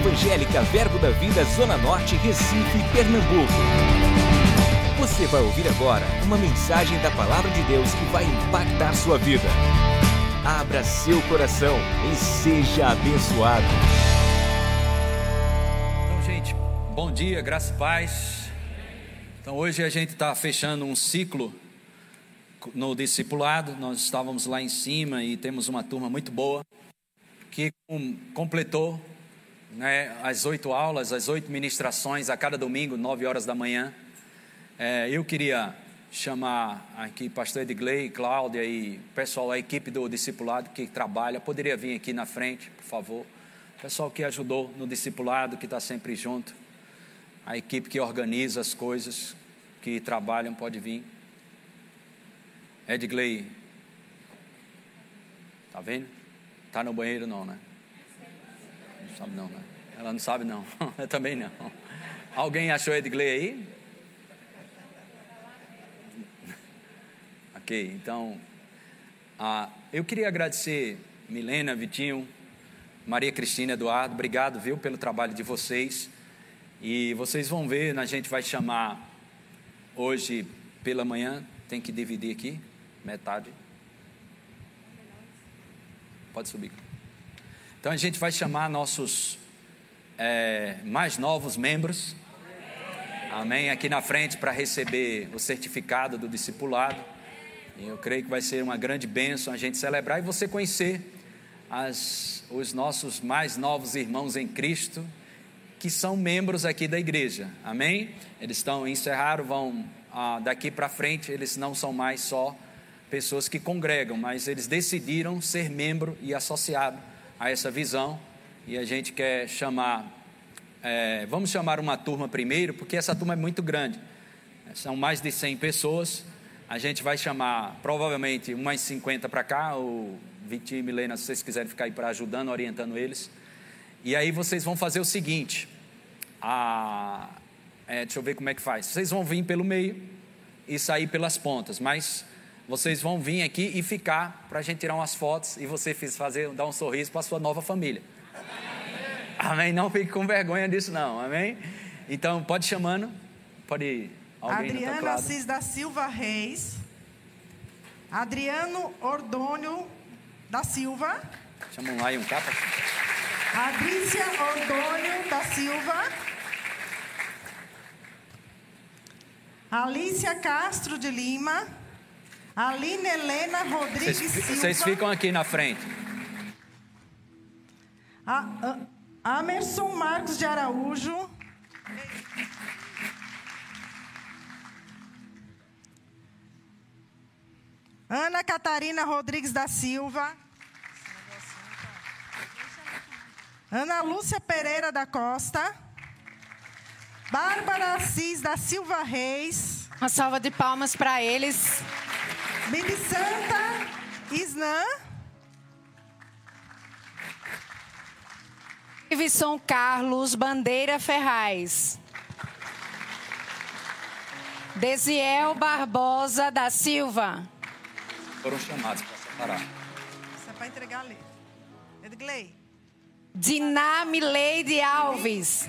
Evangélica Verbo da Vida Zona Norte, Recife, Pernambuco. Você vai ouvir agora uma mensagem da Palavra de Deus que vai impactar sua vida. Abra seu coração e seja abençoado. Então, gente, bom dia, graça e paz. Então, hoje a gente está fechando um ciclo no discipulado. Nós estávamos lá em cima e temos uma turma muito boa que completou né, as oito aulas, as oito ministrações a cada domingo, nove horas da manhã. É, eu queria chamar aqui pastor Edgley, Cláudia e pessoal, a equipe do discipulado que trabalha, poderia vir aqui na frente, por favor. Pessoal que ajudou no discipulado, que está sempre junto. A equipe que organiza as coisas, que trabalham, pode vir. Edgley, tá vendo? Tá no banheiro não, né? Sabe não, né? Ela não sabe não. Eu também não. Alguém achou Edgley aí? ok, então ah, eu queria agradecer Milena, Vitinho, Maria Cristina, Eduardo, obrigado, viu, pelo trabalho de vocês. E vocês vão ver, a gente vai chamar hoje pela manhã, tem que dividir aqui, metade. Pode subir. Então a gente vai chamar nossos é, mais novos membros. Amém. Aqui na frente para receber o certificado do discipulado. E eu creio que vai ser uma grande bênção a gente celebrar e você conhecer as, os nossos mais novos irmãos em Cristo, que são membros aqui da igreja. Amém? Eles estão encerraram, vão ah, daqui para frente, eles não são mais só pessoas que congregam, mas eles decidiram ser membro e associado a essa visão e a gente quer chamar, é, vamos chamar uma turma primeiro, porque essa turma é muito grande, são mais de 100 pessoas, a gente vai chamar provavelmente umas 50 para cá, o Vitinho e Milena, se vocês quiserem ficar aí para ajudando, orientando eles, e aí vocês vão fazer o seguinte, a, é, deixa eu ver como é que faz, vocês vão vir pelo meio e sair pelas pontas, mas vocês vão vir aqui e ficar para a gente tirar umas fotos e você fazer, dar um sorriso para a sua nova família. Amém? Não fique com vergonha disso, não. Amém? Então, pode chamando. Pode ir. Alguém Adriana Assis da Silva Reis. Adriano Ordônio da Silva. Chama um lá e um capa. Adrícia Ordônio da Silva. Alicia Castro de Lima. Aline Helena Rodrigues vocês, Silva. Vocês ficam aqui na frente. A, a, Amerson Marcos de Araújo. Ana Catarina Rodrigues da Silva. Ana Lúcia Pereira da Costa. Bárbara Assis da Silva Reis. Uma salva de palmas para eles. Santa Isnã. Ivisson Carlos Bandeira Ferraz. Desiel Barbosa da Silva. Foram chamados para separar. Isso é para entregar ali. Edgley. Diná Mileide Alves.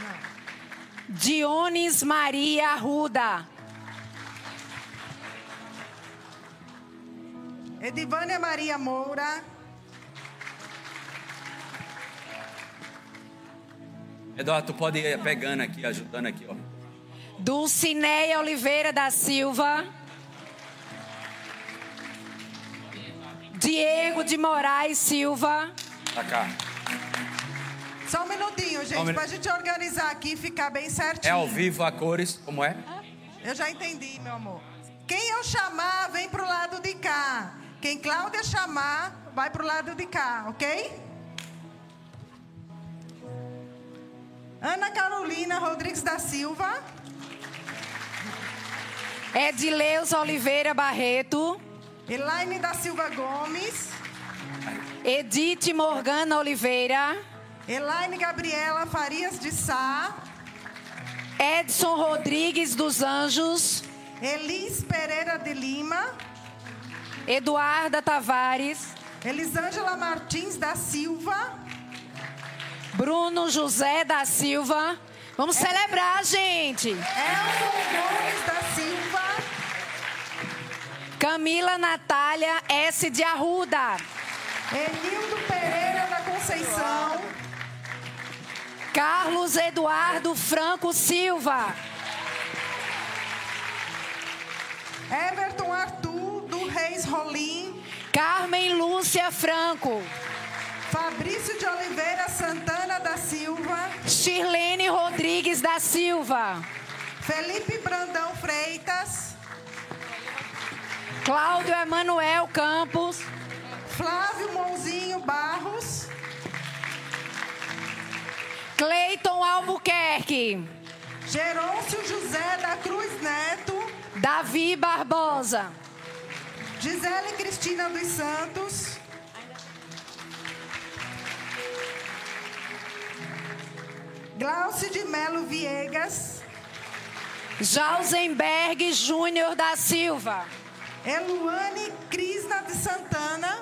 Não. Dionis Maria Arruda. Edivânia Maria Moura. Eduardo, tu pode ir pegando aqui, ajudando aqui, ó. Dulcineia Oliveira da Silva. Diego de Moraes Silva. Pra cá. Só um minutinho, gente, um pra gente organizar aqui e ficar bem certinho. É ao vivo a cores, como é? Eu já entendi, meu amor. Quem eu chamar, vem pro lado de cá. Quem Cláudia chamar, vai pro lado de cá, ok? Ana Carolina Rodrigues da Silva. Edileus Oliveira Barreto. Elaine da Silva Gomes. Edith Morgana Oliveira. Elaine Gabriela Farias de Sá. Edson Rodrigues dos Anjos. Elis Pereira de Lima. Eduarda Tavares. Elisângela Martins da Silva. Bruno José da Silva. Vamos celebrar, gente. Elton Gomes da Silva. Camila Natália S. de Arruda. Enildo Pereira da Conceição. Carlos Eduardo Franco Silva. Everton Arthur Reis Rolim. Carmen Lúcia Franco. Fabrício de Oliveira Santana da Silva. Shirlene Rodrigues da Silva. Felipe Brandão Freitas. Cláudio Emanuel Campos. Flávio Mãozinho Barros. Cleiton Albuquerque. Gerôncio José da Cruz Neto. Davi Barbosa. Gisele Cristina dos Santos. Glaucio de Melo Viegas. Jausenberg Júnior da Silva. Eluane Crisna de Santana.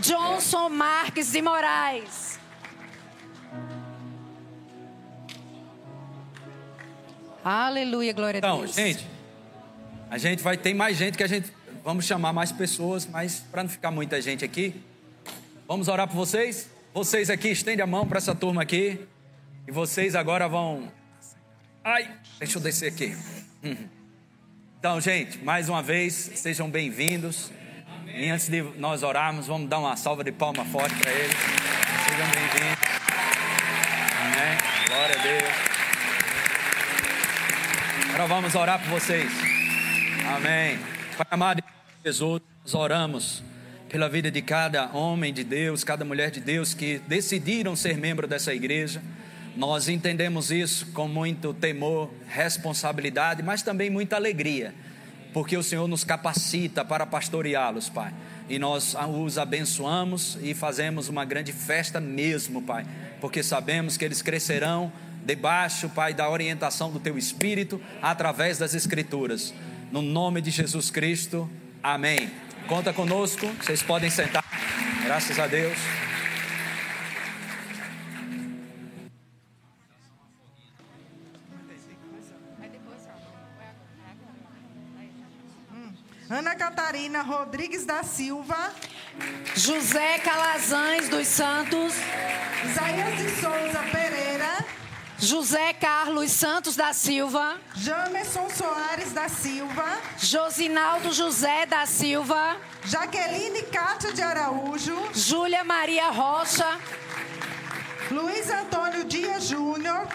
Johnson Marques de Moraes. Aleluia, glória a Então, Deus. gente, a gente vai ter mais gente que a gente. Vamos chamar mais pessoas, mas para não ficar muita gente aqui, vamos orar por vocês? Vocês aqui, estende a mão para essa turma aqui. E vocês agora vão. Ai, deixa eu descer aqui. Uhum. Então, gente, mais uma vez, sejam bem-vindos. E antes de nós orarmos, vamos dar uma salva de palma forte para eles. Sejam bem-vindos. Amém. Glória a Deus. Agora vamos orar por vocês. Amém. Pai amado Jesus, nós oramos pela vida de cada homem de Deus, cada mulher de Deus que decidiram ser membro dessa igreja. Nós entendemos isso com muito temor, responsabilidade, mas também muita alegria, porque o Senhor nos capacita para pastoreá-los, Pai. E nós os abençoamos e fazemos uma grande festa mesmo, Pai, porque sabemos que eles crescerão debaixo, Pai, da orientação do Teu Espírito através das Escrituras. No nome de Jesus Cristo, amém. Conta conosco, vocês podem sentar, graças a Deus. Ana Catarina Rodrigues da Silva. José Calazans dos Santos. Isaías de Souza Pereira. José Carlos Santos da Silva. Jamerson Soares da Silva. Josinaldo José da Silva. Jaqueline Cátia de Araújo. Júlia Maria Rocha. Luiz Antônio Dias Júnior.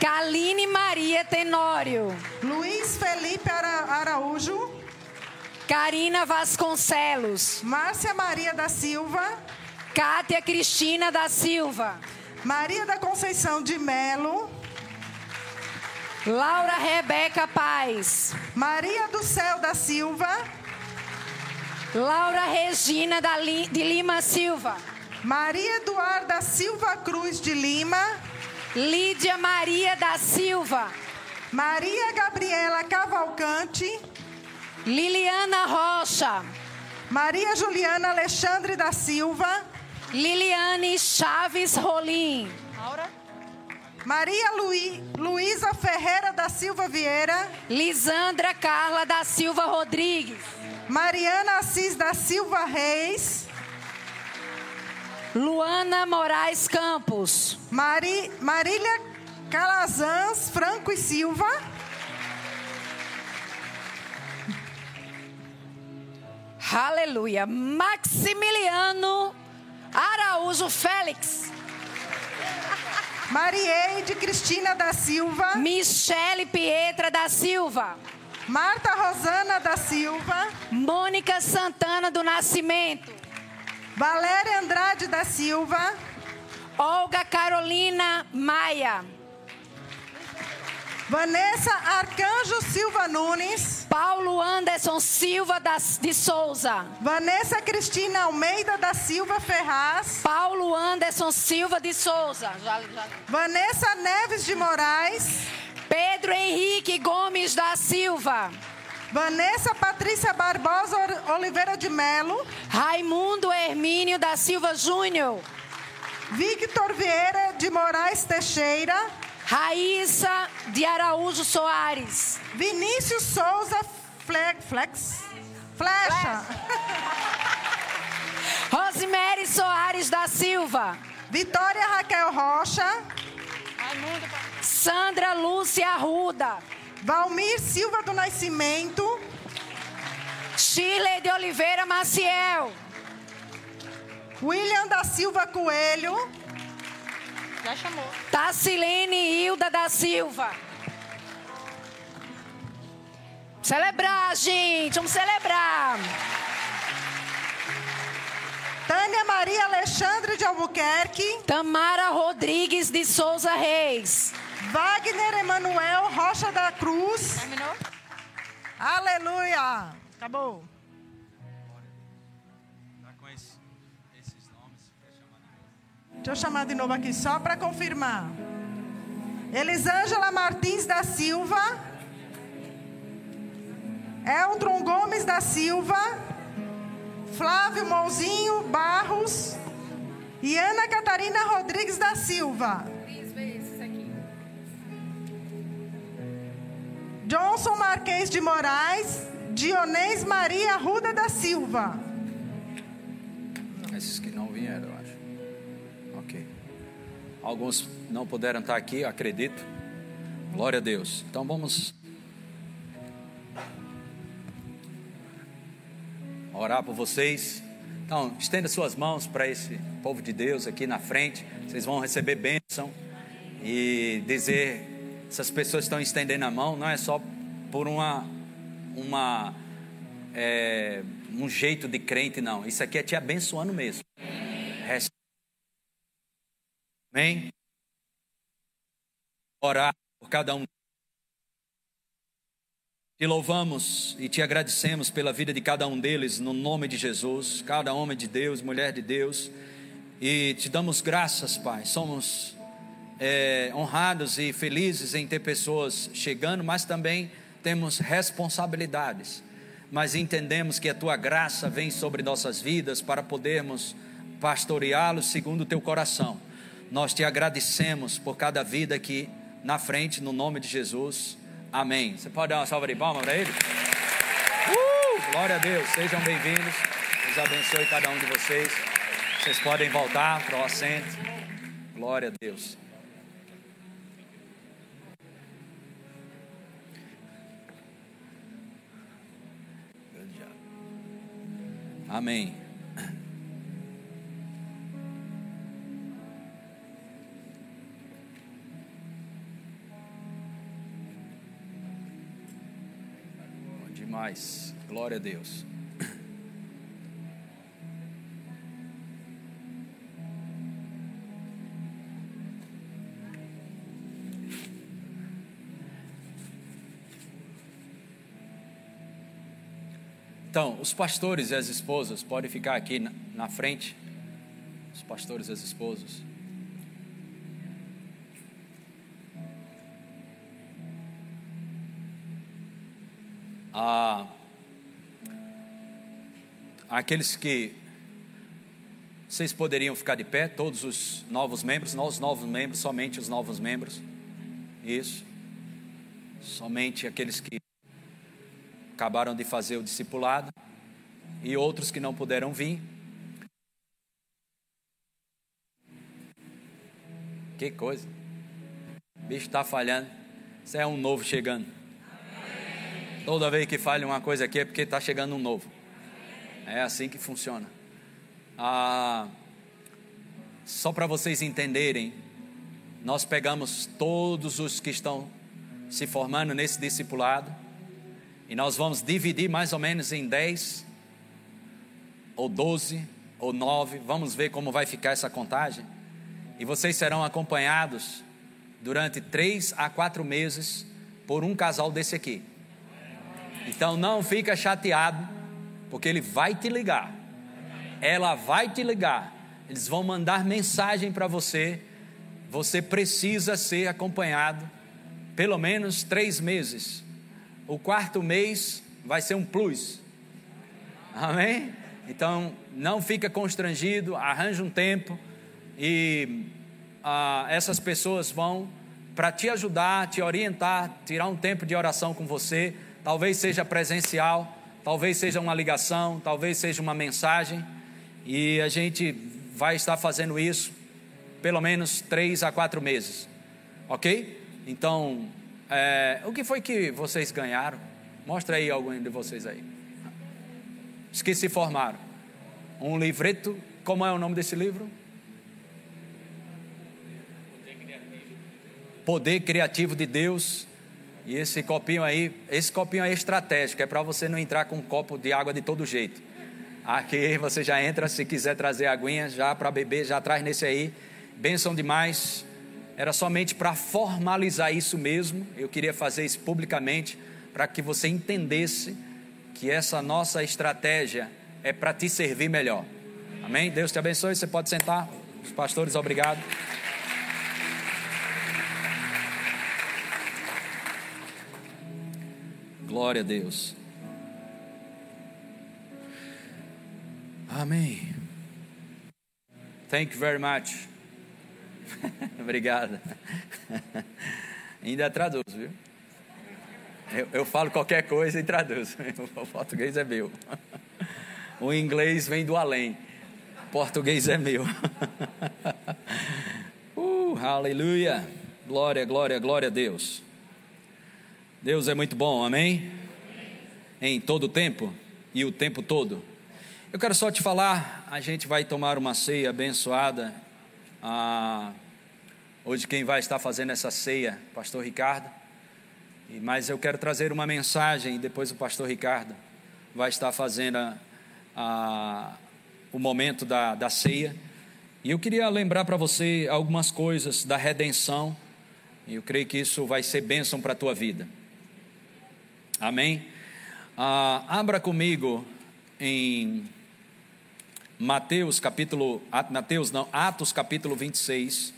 Kaline Maria Tenório. Luiz Felipe Ara Araújo. Karina Vasconcelos. Márcia Maria da Silva. Cátia Cristina da Silva. Maria da Conceição de Melo. Laura Rebeca Paz. Maria do Céu da Silva. Laura Regina de Lima Silva. Maria Eduarda Silva Cruz de Lima. Lídia Maria da Silva. Maria Gabriela Cavalcante. Liliana Rocha. Maria Juliana Alexandre da Silva. Liliane Chaves Rolim. Maria Luí, Luísa Ferreira da Silva Vieira. Lisandra Carla da Silva Rodrigues. Mariana Assis da Silva Reis. Luana Moraes Campos. Mari, Marília Calazans Franco e Silva. Aleluia. Maximiliano Araújo Félix. Marieide Cristina da Silva. Michele Pietra da Silva. Marta Rosana da Silva. Mônica Santana do Nascimento. Valéria Andrade da Silva. Olga Carolina Maia. Vanessa Arcanjo Silva Nunes. Paulo Anderson Silva das- de Souza. Vanessa Cristina Almeida da Silva Ferraz. Paulo Anderson Silva de Souza. Já- já- Vanessa Neves de Moraes. Pedro Henrique Gomes da Silva. Vanessa Patrícia Barbosa Oliveira de Melo. Raimundo Hermínio da Silva Júnior. Victor Vieira de Moraes Teixeira, Raíssa de Araújo Soares. Vinícius Souza Fle- Flex, Flecha, Rosemary Soares da Silva. Vitória Raquel Rocha, Sandra Lúcia Arruda. Valmir Silva do Nascimento, Shirley de Oliveira Maciel. William da Silva Coelho, Já chamou. Tacilene Hilda da Silva. Celebrar, gente. Vamos celebrar. Tânia Maria Alexandre de Albuquerque, Tamara Rodrigues de Souza Reis. Wagner Emanuel Rocha da Cruz, Terminou? aleluia, acabou. Deixa eu chamar de novo aqui só para confirmar. Elisângela Martins da Silva. Eldron Gomes da Silva. Flávio Mouzinho Barros. E Ana Catarina Rodrigues da Silva. Johnson Marquês de Moraes. Dionês Maria Ruda da Silva. Esses que não vieram. Alguns não puderam estar aqui, acredito. Glória a Deus. Então vamos orar por vocês. Então, estenda suas mãos para esse povo de Deus aqui na frente. Vocês vão receber bênção e dizer essas pessoas estão estendendo a mão, não é só por uma uma é, um jeito de crente, não. Isso aqui é te abençoando mesmo. Recebe. Amém? Orar por cada um. Te louvamos e te agradecemos pela vida de cada um deles, no nome de Jesus, cada homem de Deus, mulher de Deus, e te damos graças, Pai. Somos é, honrados e felizes em ter pessoas chegando, mas também temos responsabilidades. Mas entendemos que a tua graça vem sobre nossas vidas para podermos pastoreá-los segundo o teu coração. Nós te agradecemos por cada vida aqui na frente, no nome de Jesus. Amém. Você pode dar uma salva de palmas para ele? Uh, glória a Deus. Sejam bem-vindos. Deus abençoe cada um de vocês. Vocês podem voltar para o assento. Glória a Deus. Amém. Demais. Glória a Deus. Então, os pastores e as esposas podem ficar aqui na, frente. Os pastores e as esposas. Aqueles que vocês poderiam ficar de pé, todos os novos membros, não os novos membros, somente os novos membros. Isso. Somente aqueles que acabaram de fazer o discipulado e outros que não puderam vir. Que coisa. O bicho está falhando. Isso é um novo chegando. Toda vez que falha uma coisa aqui é porque está chegando um novo. É assim que funciona. Ah, só para vocês entenderem, nós pegamos todos os que estão se formando nesse discipulado e nós vamos dividir mais ou menos em 10 ou 12 ou 9, vamos ver como vai ficar essa contagem. E vocês serão acompanhados durante 3 a 4 meses por um casal desse aqui. Então não fica chateado, porque ele vai te ligar. Ela vai te ligar. Eles vão mandar mensagem para você. Você precisa ser acompanhado pelo menos três meses. O quarto mês vai ser um plus. Amém? Então não fica constrangido, arranja um tempo e ah, essas pessoas vão para te ajudar, te orientar, tirar um tempo de oração com você. Talvez seja presencial, talvez seja uma ligação, talvez seja uma mensagem. E a gente vai estar fazendo isso pelo menos três a quatro meses, ok? Então, é, o que foi que vocês ganharam? Mostra aí algum de vocês aí. Os que se formaram. Um livreto, como é o nome desse livro? Poder Criativo de Deus. E esse copinho aí, esse copinho aí é estratégico, é para você não entrar com um copo de água de todo jeito. Aqui você já entra, se quiser trazer aguinha já para beber, já traz nesse aí. Bênção demais. Era somente para formalizar isso mesmo. Eu queria fazer isso publicamente para que você entendesse que essa nossa estratégia é para te servir melhor. Amém? Deus te abençoe. Você pode sentar. Os pastores, obrigado. Glória a Deus. Amém. Thank you very much. Obrigado. Ainda traduz, viu? Eu, eu, falo qualquer coisa e traduzo. O português é meu. O inglês vem do além. O português é meu. Uh, aleluia. Glória, glória, glória a Deus. Deus é muito bom, amém? Em todo o tempo e o tempo todo. Eu quero só te falar, a gente vai tomar uma ceia abençoada. Ah, hoje quem vai estar fazendo essa ceia, pastor Ricardo. Mas eu quero trazer uma mensagem e depois o pastor Ricardo vai estar fazendo a, a, o momento da, da ceia. E eu queria lembrar para você algumas coisas da redenção. E eu creio que isso vai ser bênção para a tua vida. Amém? Ah, abra comigo em Mateus capítulo, Mateus não, Atos capítulo 26,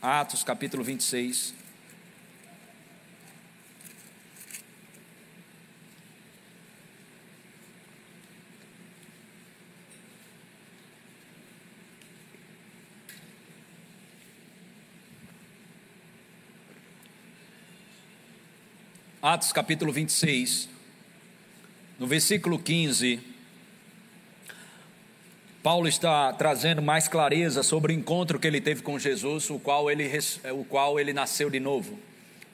Atos capítulo 26. Atos capítulo 26, no versículo 15. Paulo está trazendo mais clareza sobre o encontro que ele teve com Jesus, o qual ele, o qual ele nasceu de novo.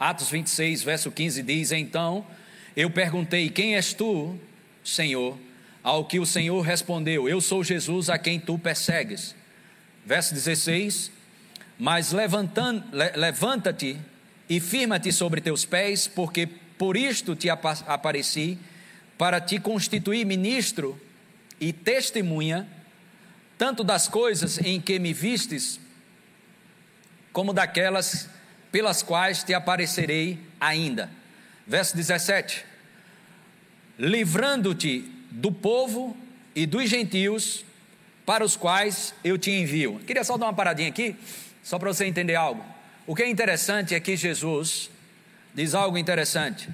Atos 26, verso 15 diz: Então eu perguntei: Quem és tu, Senhor? Ao que o Senhor respondeu: Eu sou Jesus a quem tu persegues. Verso 16: Mas levanta-te e firma-te sobre teus pés, porque por isto te apareci, para te constituir ministro e testemunha tanto das coisas em que me vistes, como daquelas pelas quais te aparecerei ainda. Verso 17: Livrando-te do povo e dos gentios para os quais eu te envio. Queria só dar uma paradinha aqui, só para você entender algo. O que é interessante é que Jesus diz algo interessante.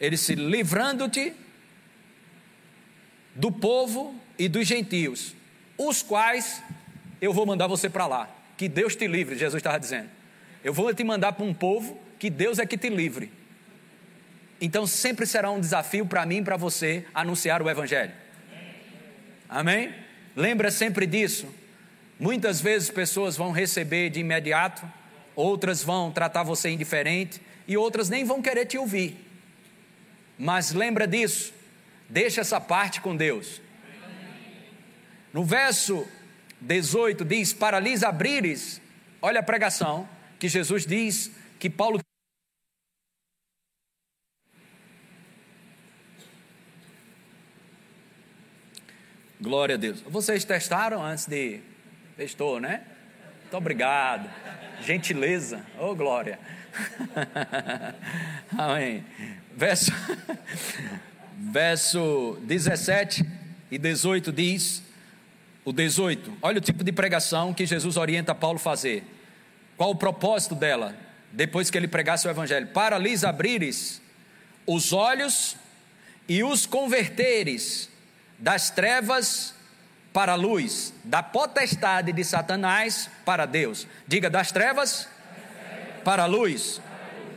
Ele se livrando-te do povo e dos gentios os quais eu vou mandar você para lá. Que Deus te livre, Jesus estava dizendo. Eu vou te mandar para um povo que Deus é que te livre. Então sempre será um desafio para mim e para você anunciar o Evangelho. Amém? Lembra sempre disso. Muitas vezes pessoas vão receber de imediato, outras vão tratar você indiferente e outras nem vão querer te ouvir. Mas lembra disso. Deixa essa parte com Deus. No verso 18 diz: Para lhes abrires, olha a pregação que Jesus diz que Paulo. Glória a Deus. Vocês testaram antes de. Testou, né? Muito obrigado. Gentileza. Oh, glória. Amém. Verso, verso 17 e 18 diz: o 18. Olha o tipo de pregação que Jesus orienta Paulo fazer. Qual o propósito dela? Depois que ele pregasse o evangelho, para lhes abrires os olhos e os converteres das trevas para a luz, da potestade de Satanás para Deus. Diga das trevas para a luz.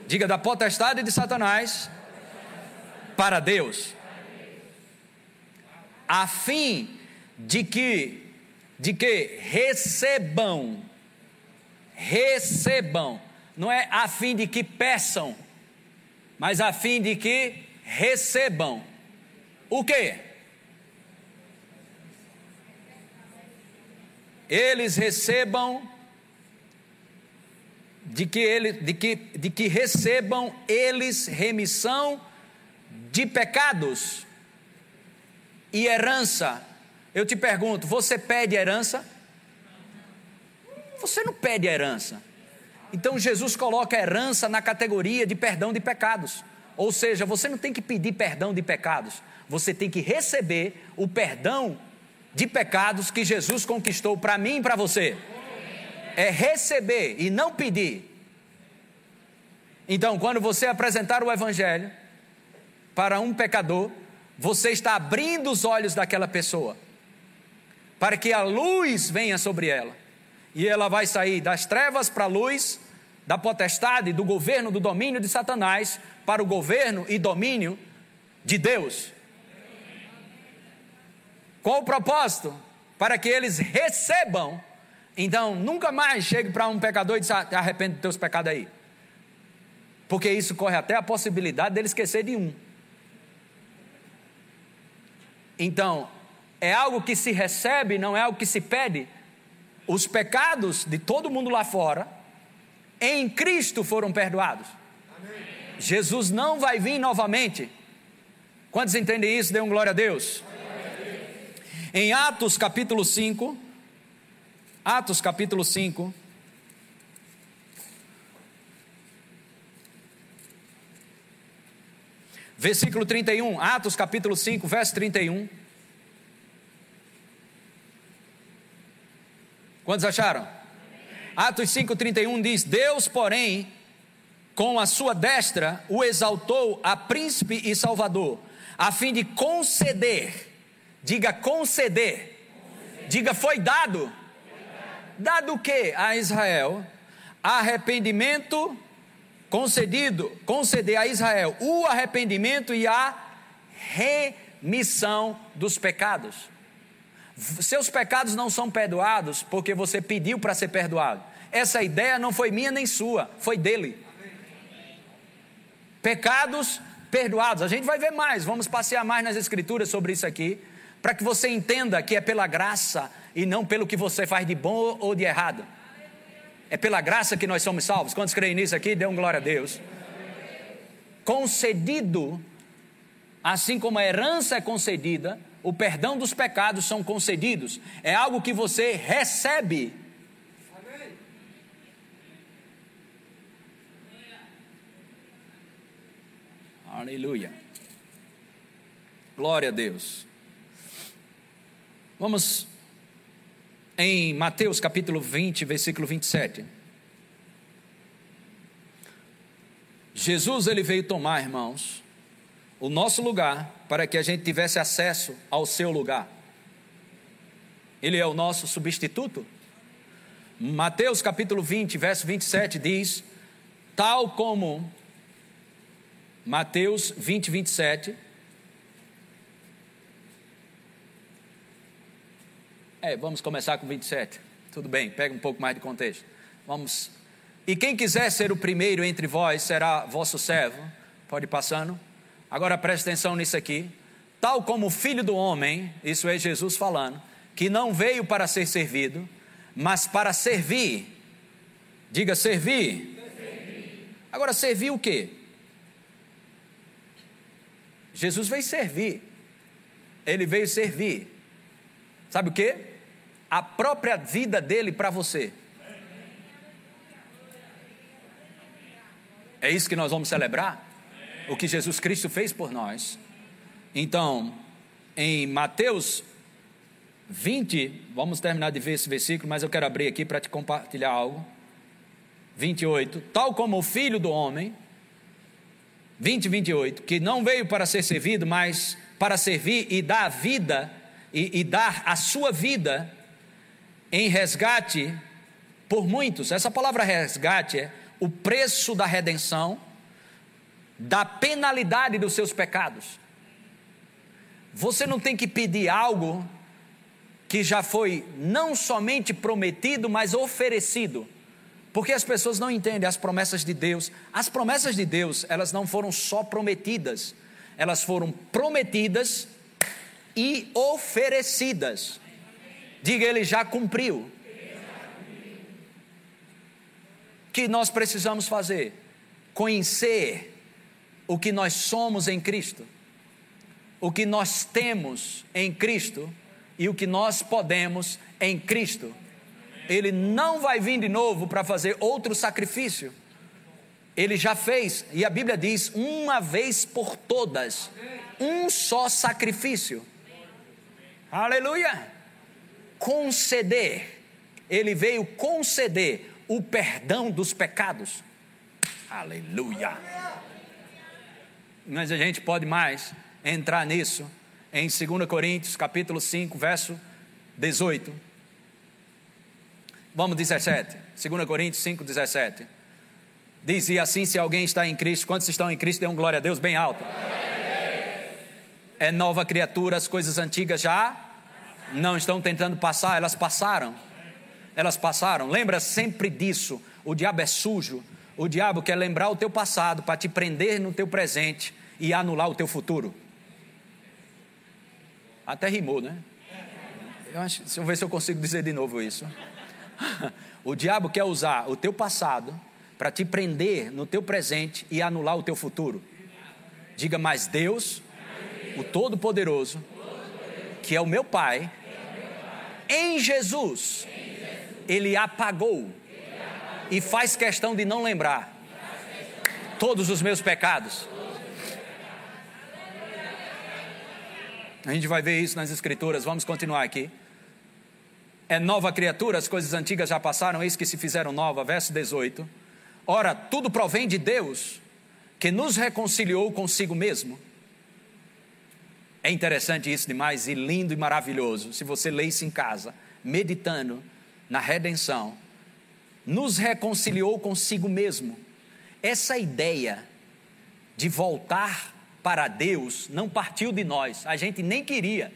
Diga da potestade de Satanás para Deus. A fim de que de que recebam recebam, não é a fim de que peçam, mas a fim de que recebam. O quê? Eles recebam de que, ele, de, que, de que recebam eles remissão de pecados e herança. Eu te pergunto, você pede herança? Você não pede herança. Então Jesus coloca a herança na categoria de perdão de pecados. Ou seja, você não tem que pedir perdão de pecados, você tem que receber o perdão de pecados que Jesus conquistou para mim e para você. É receber e não pedir. Então, quando você apresentar o Evangelho para um pecador, você está abrindo os olhos daquela pessoa, para que a luz venha sobre ela, e ela vai sair das trevas para a luz, da potestade, do governo, do domínio de Satanás, para o governo e domínio de Deus. Qual o propósito? Para que eles recebam. Então, nunca mais chegue para um pecador e diz: ah, arrepende dos teus pecados aí. Porque isso corre até a possibilidade dele esquecer de um. Então, é algo que se recebe, não é algo que se pede. Os pecados de todo mundo lá fora, em Cristo foram perdoados. Amém. Jesus não vai vir novamente. Quantos entendem isso? Dê um glória a Deus. Em Atos capítulo 5, Atos capítulo 5, versículo 31, Atos capítulo 5, verso 31. Quantos acharam? Atos 5, 31 diz: Deus, porém, com a sua destra, o exaltou a príncipe e salvador, a fim de conceder Diga conceder. Diga foi dado. Dado que a Israel? Arrependimento concedido, conceder a Israel o arrependimento e a remissão dos pecados. Seus pecados não são perdoados porque você pediu para ser perdoado. Essa ideia não foi minha nem sua, foi dele. Pecados perdoados. A gente vai ver mais, vamos passear mais nas escrituras sobre isso aqui para que você entenda que é pela graça e não pelo que você faz de bom ou de errado. É pela graça que nós somos salvos. Quantos creem nisso aqui? Dê um glória a Deus. Concedido, assim como a herança é concedida, o perdão dos pecados são concedidos. É algo que você recebe. Aleluia. Glória a Deus. Vamos em Mateus capítulo 20, versículo 27. Jesus ele veio tomar, irmãos, o nosso lugar para que a gente tivesse acesso ao seu lugar. Ele é o nosso substituto. Mateus capítulo 20, verso 27 diz: tal como Mateus 20, 27 É, vamos começar com 27. Tudo bem, pega um pouco mais de contexto. Vamos. E quem quiser ser o primeiro entre vós será vosso servo. Pode ir passando. Agora preste atenção nisso aqui. Tal como o filho do homem, isso é Jesus falando, que não veio para ser servido, mas para servir. Diga servir. servir. Agora, servir o quê? Jesus veio servir. Ele veio servir. Sabe o quê? A própria vida dele para você. É isso que nós vamos celebrar? O que Jesus Cristo fez por nós. Então, em Mateus 20, vamos terminar de ver esse versículo, mas eu quero abrir aqui para te compartilhar algo. 28, tal como o filho do homem, 20, 28, que não veio para ser servido, mas para servir e dar a vida e, e dar a sua vida em resgate por muitos. Essa palavra resgate é o preço da redenção, da penalidade dos seus pecados. Você não tem que pedir algo que já foi não somente prometido, mas oferecido. Porque as pessoas não entendem as promessas de Deus. As promessas de Deus, elas não foram só prometidas, elas foram prometidas e oferecidas. Diga, ele já cumpriu. O que nós precisamos fazer? Conhecer o que nós somos em Cristo, o que nós temos em Cristo e o que nós podemos em Cristo. Ele não vai vir de novo para fazer outro sacrifício. Ele já fez, e a Bíblia diz, uma vez por todas, um só sacrifício. Aleluia! Conceder, ele veio conceder o perdão dos pecados. Aleluia! Mas a gente pode mais entrar nisso em 2 Coríntios, capítulo 5, verso 18. Vamos 17. 2 Coríntios 5, 17. Diz, e assim se alguém está em Cristo, quantos estão em Cristo, dê um glória a Deus bem alto. É nova criatura, as coisas antigas já não estão tentando passar, elas passaram. Elas passaram. Lembra sempre disso. O diabo é sujo. O diabo quer lembrar o teu passado para te prender no teu presente e anular o teu futuro. Até rimou, né? Eu acho, deixa eu ver se eu consigo dizer de novo isso. o diabo quer usar o teu passado para te prender no teu presente e anular o teu futuro. Diga mais Deus, o Todo-Poderoso, que é o meu Pai, em Jesus, Ele apagou e faz questão de não lembrar todos os meus pecados. A gente vai ver isso nas Escrituras, vamos continuar aqui é nova criatura, as coisas antigas já passaram, eis que se fizeram nova. Verso 18. Ora, tudo provém de Deus, que nos reconciliou consigo mesmo. É interessante isso demais e lindo e maravilhoso. Se você lê isso em casa, meditando na redenção, nos reconciliou consigo mesmo. Essa ideia de voltar para Deus não partiu de nós, a gente nem queria.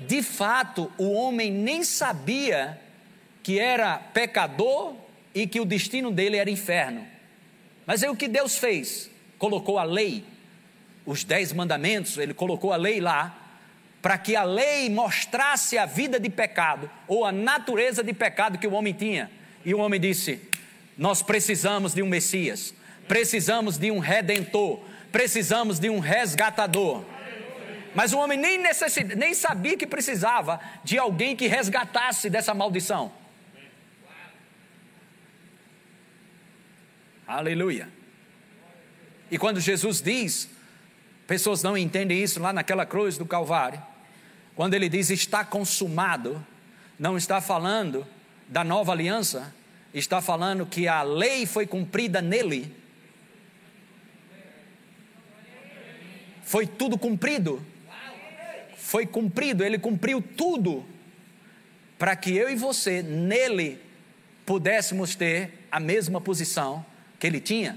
De fato, o homem nem sabia que era pecador e que o destino dele era inferno. Mas é o que Deus fez: colocou a lei, os dez mandamentos, ele colocou a lei lá, para que a lei mostrasse a vida de pecado, ou a natureza de pecado que o homem tinha. E o homem disse: Nós precisamos de um Messias, precisamos de um redentor, precisamos de um resgatador. Mas o homem nem, necessid... nem sabia que precisava de alguém que resgatasse dessa maldição. Aleluia. E quando Jesus diz, pessoas não entendem isso lá naquela cruz do Calvário, quando ele diz está consumado, não está falando da nova aliança, está falando que a lei foi cumprida nele. Foi tudo cumprido foi cumprido, ele cumpriu tudo para que eu e você, nele, pudéssemos ter a mesma posição que ele tinha.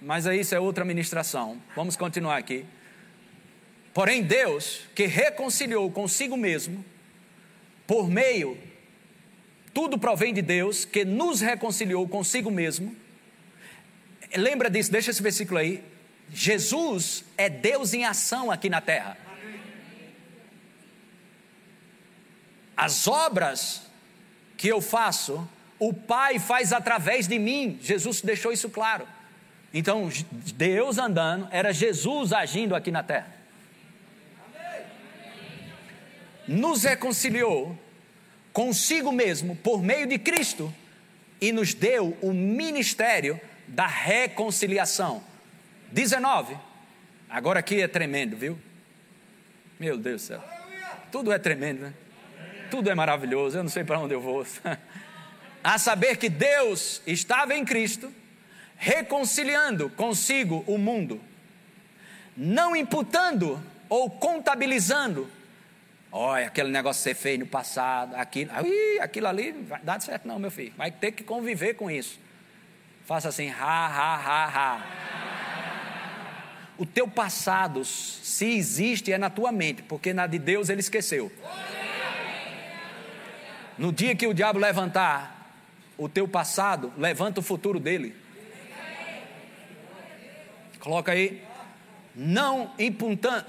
Mas aí isso é outra ministração. Vamos continuar aqui. Porém, Deus, que reconciliou consigo mesmo, por meio, tudo provém de Deus, que nos reconciliou consigo mesmo. Lembra disso, deixa esse versículo aí. Jesus é Deus em ação aqui na terra. As obras que eu faço, o Pai faz através de mim. Jesus deixou isso claro. Então, Deus andando, era Jesus agindo aqui na terra. Nos reconciliou consigo mesmo por meio de Cristo e nos deu o ministério da reconciliação. 19. Agora aqui é tremendo, viu? Meu Deus do céu. Tudo é tremendo, né? Tudo é maravilhoso. Eu não sei para onde eu vou. A saber que Deus estava em Cristo, reconciliando consigo o mundo, não imputando ou contabilizando. Olha, aquele negócio que você fez no passado, aquilo, ui, aquilo ali não vai dar certo, não, meu filho. Vai ter que conviver com isso. Faça assim, ha, ha, ha, ha. O teu passado, se existe, é na tua mente, porque na de Deus ele esqueceu. No dia que o diabo levantar o teu passado, levanta o futuro dele. Coloca aí. Não imputando,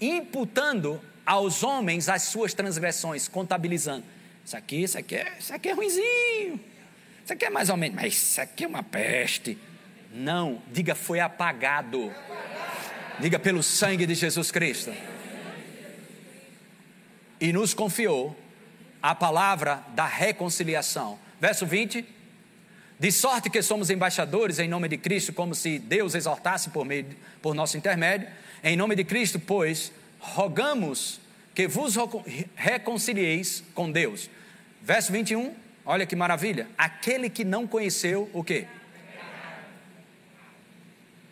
imputando aos homens as suas transgressões, contabilizando. Isso aqui, isso aqui é, isso aqui é ruimzinho. Isso aqui é mais ou menos, mas isso aqui é uma peste. Não, diga foi apagado. Diga pelo sangue de Jesus Cristo. E nos confiou a palavra da reconciliação. Verso 20. De sorte que somos embaixadores em nome de Cristo, como se Deus exortasse por, meio, por nosso intermédio. Em nome de Cristo, pois, rogamos que vos reconcilieis com Deus. Verso 21, olha que maravilha. Aquele que não conheceu o quê?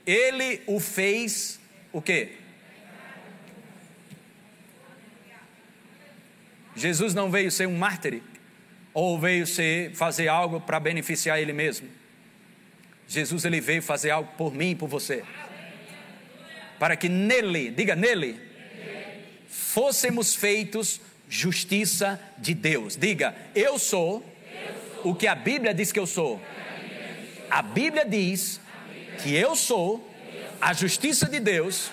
Ele o fez o quê? Jesus não veio ser um mártir ou veio ser fazer algo para beneficiar ele mesmo. Jesus ele veio fazer algo por mim e por você. Para que nele, diga nele, fôssemos feitos justiça de Deus. Diga, eu sou o que a Bíblia diz que eu sou. A Bíblia diz que eu sou a justiça de Deus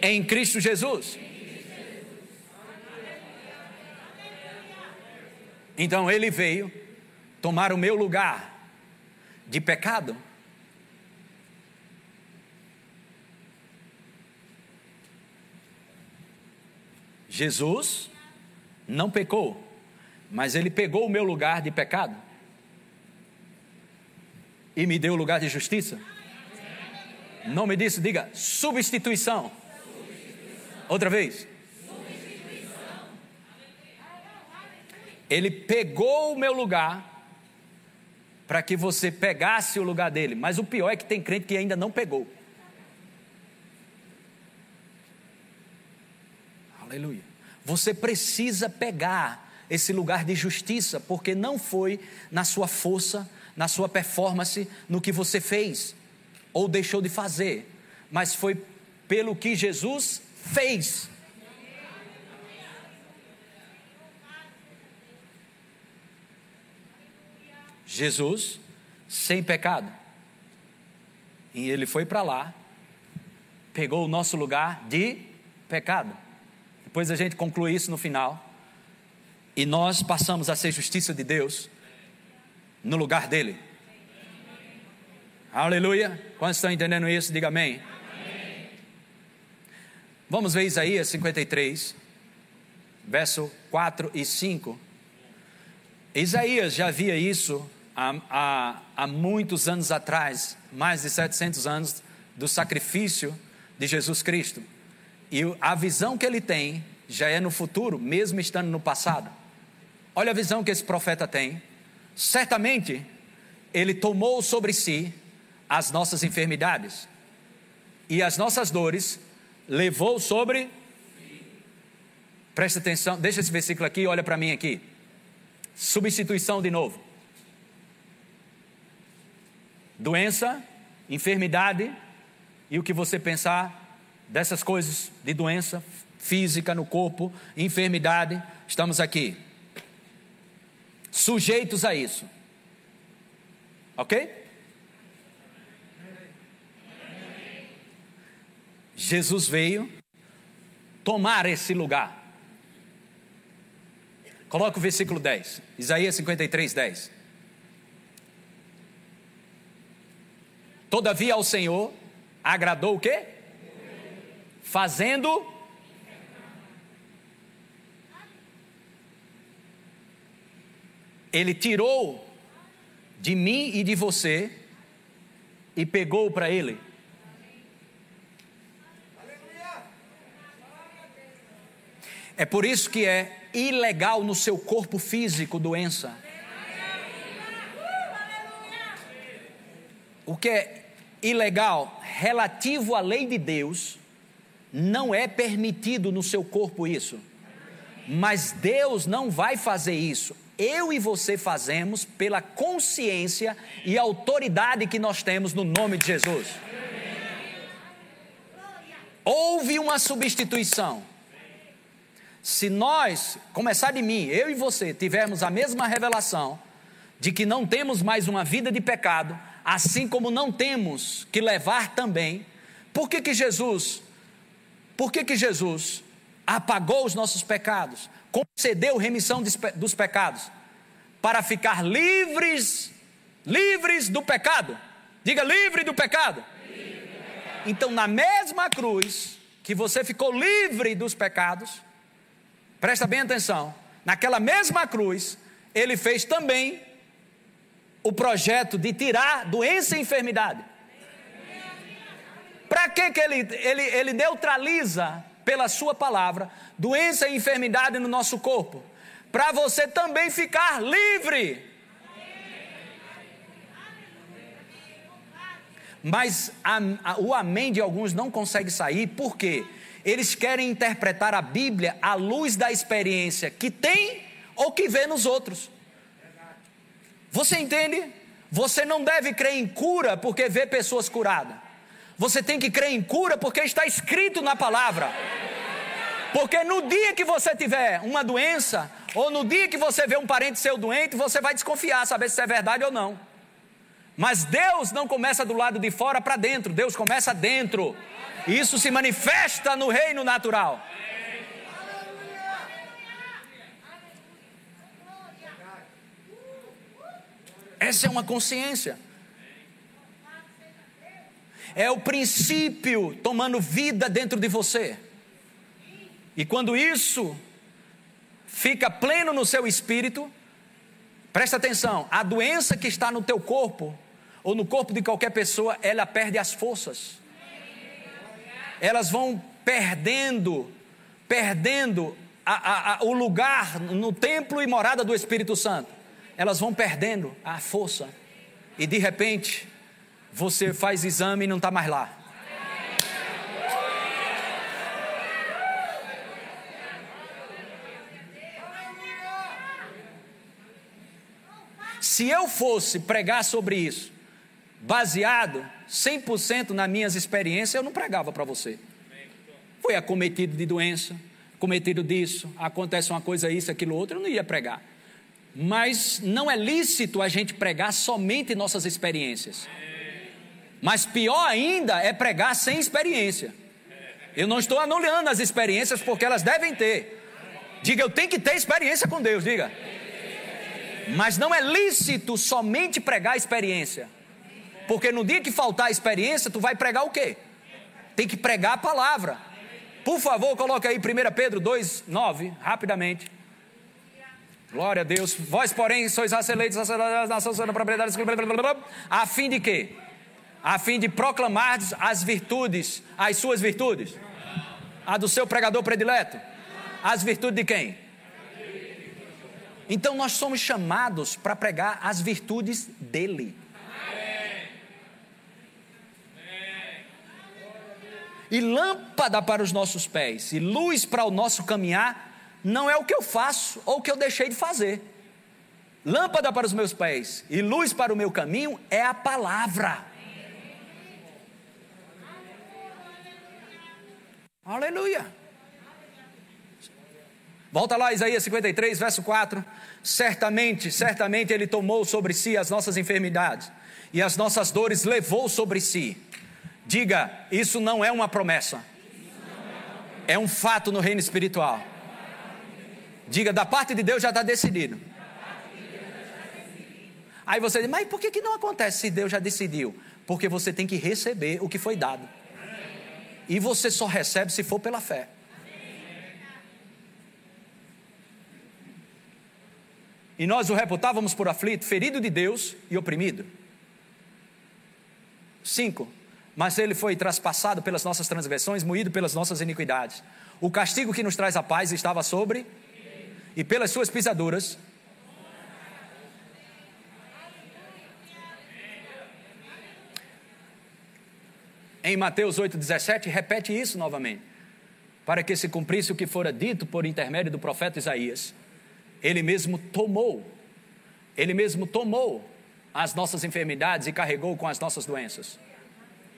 em Cristo Jesus. Então ele veio tomar o meu lugar de pecado. Jesus não pecou, mas ele pegou o meu lugar de pecado e me deu o lugar de justiça. Não me disse, diga substituição. Outra vez. Ele pegou o meu lugar para que você pegasse o lugar dele. Mas o pior é que tem crente que ainda não pegou. Aleluia. Você precisa pegar esse lugar de justiça, porque não foi na sua força, na sua performance, no que você fez ou deixou de fazer, mas foi pelo que Jesus fez. Jesus sem pecado. E ele foi para lá, pegou o nosso lugar de pecado. Depois a gente conclui isso no final. E nós passamos a ser justiça de Deus no lugar dele. Aleluia. Quantos estão entendendo isso? Diga amém. amém. Vamos ver Isaías 53, verso 4 e 5. Isaías já via isso há, há, há muitos anos atrás, mais de 700 anos, do sacrifício de Jesus Cristo. E a visão que ele tem já é no futuro, mesmo estando no passado. Olha a visão que esse profeta tem. Certamente, ele tomou sobre si as nossas enfermidades e as nossas dores, levou sobre. Presta atenção, deixa esse versículo aqui, olha para mim aqui. Substituição de novo. Doença, enfermidade e o que você pensar dessas coisas de doença física no corpo, enfermidade, estamos aqui. Sujeitos a isso. Ok? Jesus veio tomar esse lugar. Coloca o versículo 10, Isaías 53, 10. Todavia ao Senhor agradou o quê? Fazendo Ele tirou de mim e de você e pegou para ele. É por isso que é ilegal no seu corpo físico doença. O que é ilegal relativo à lei de Deus, não é permitido no seu corpo isso. Mas Deus não vai fazer isso. Eu e você fazemos pela consciência e autoridade que nós temos no nome de Jesus. Houve uma substituição. Se nós, começar de mim, eu e você, tivermos a mesma revelação de que não temos mais uma vida de pecado, assim como não temos que levar também, por que que Jesus, por que que Jesus apagou os nossos pecados, concedeu remissão dos pecados, para ficar livres, livres do pecado? Diga livre do pecado. Então, na mesma cruz que você ficou livre dos pecados, presta bem atenção, naquela mesma cruz, ele fez também o projeto de tirar doença e enfermidade. Para que, que ele, ele, ele neutraliza, pela sua palavra, doença e enfermidade no nosso corpo? Para você também ficar livre Mas a, a, o amém de alguns não consegue sair, por quê? Eles querem interpretar a Bíblia à luz da experiência que tem ou que vê nos outros. Você entende? Você não deve crer em cura porque vê pessoas curadas. Você tem que crer em cura porque está escrito na palavra. Porque no dia que você tiver uma doença, ou no dia que você vê um parente seu doente, você vai desconfiar, saber se é verdade ou não. Mas Deus não começa do lado de fora para dentro, Deus começa dentro. Isso se manifesta no reino natural. Essa é uma consciência. É o princípio tomando vida dentro de você. E quando isso fica pleno no seu espírito, presta atenção, a doença que está no teu corpo ou no corpo de qualquer pessoa, ela perde as forças. Elas vão perdendo, perdendo a, a, a, o lugar no templo e morada do Espírito Santo. Elas vão perdendo a força. E de repente, você faz exame e não está mais lá. Se eu fosse pregar sobre isso, baseado 100% nas minhas experiências, eu não pregava para você. Foi acometido de doença, cometido disso, acontece uma coisa, isso, aquilo, outro, eu não ia pregar. Mas não é lícito a gente pregar somente nossas experiências. Mas pior ainda é pregar sem experiência. Eu não estou anulando as experiências porque elas devem ter. Diga, eu tenho que ter experiência com Deus, diga. Mas não é lícito somente pregar experiência. Porque no dia que faltar a experiência, tu vai pregar o quê? Tem que pregar a palavra. Por favor, coloque aí 1 Pedro 2, 9, rapidamente. Glória a Deus. Vós, porém, sois eleitos, sacerdotes, nação, santa propriedade, a fim de quê? A fim de proclamar as virtudes, as suas virtudes. A do seu pregador predileto. As virtudes de quem? Então nós somos chamados para pregar as virtudes dele. e lâmpada para os nossos pés e luz para o nosso caminhar, não é o que eu faço ou o que eu deixei de fazer. Lâmpada para os meus pés e luz para o meu caminho é a palavra. Aleluia. Volta lá, Isaías 53, verso 4. Certamente, certamente Ele tomou sobre si as nossas enfermidades e as nossas dores levou sobre si. Diga, isso não é uma promessa. É um fato no reino espiritual. Diga, da parte de Deus já está decidido. Aí você diz, mas por que, que não acontece se Deus já decidiu? Porque você tem que receber o que foi dado. E você só recebe se for pela fé. E nós o reputávamos por aflito, ferido de Deus e oprimido. Cinco, mas ele foi traspassado pelas nossas transgressões, moído pelas nossas iniquidades. O castigo que nos traz a paz estava sobre, e pelas suas pisaduras. em Mateus 8,17, repete isso novamente. Para que se cumprisse o que fora dito por intermédio do profeta Isaías. Ele mesmo tomou, ele mesmo tomou as nossas enfermidades e carregou com as nossas doenças.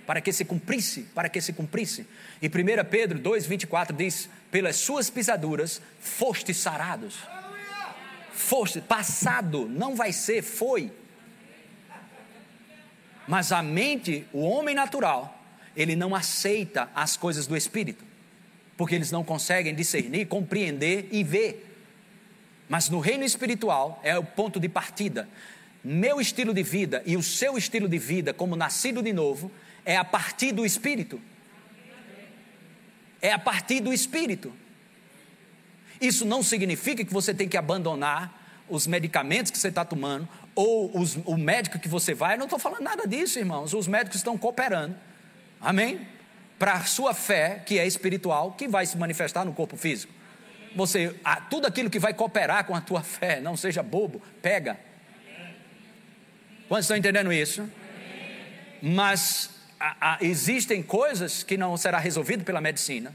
Para que se cumprisse, para que se cumprisse. E 1 Pedro 2,24 diz: Pelas suas pisaduras foste sarados. Foste, passado, não vai ser, foi. Mas a mente, o homem natural, ele não aceita as coisas do Espírito, porque eles não conseguem discernir, compreender e ver. Mas no reino espiritual é o ponto de partida. Meu estilo de vida e o seu estilo de vida, como nascido de novo, é a partir do Espírito. É a partir do Espírito. Isso não significa que você tem que abandonar os medicamentos que você está tomando, ou os, o médico que você vai. Eu não estou falando nada disso, irmãos. Os médicos estão cooperando. Amém? Para a sua fé, que é espiritual, que vai se manifestar no corpo físico. Você, tudo aquilo que vai cooperar com a tua fé, não seja bobo, pega. Quantos estão entendendo isso? Mas a, a, existem coisas que não será resolvido pela medicina,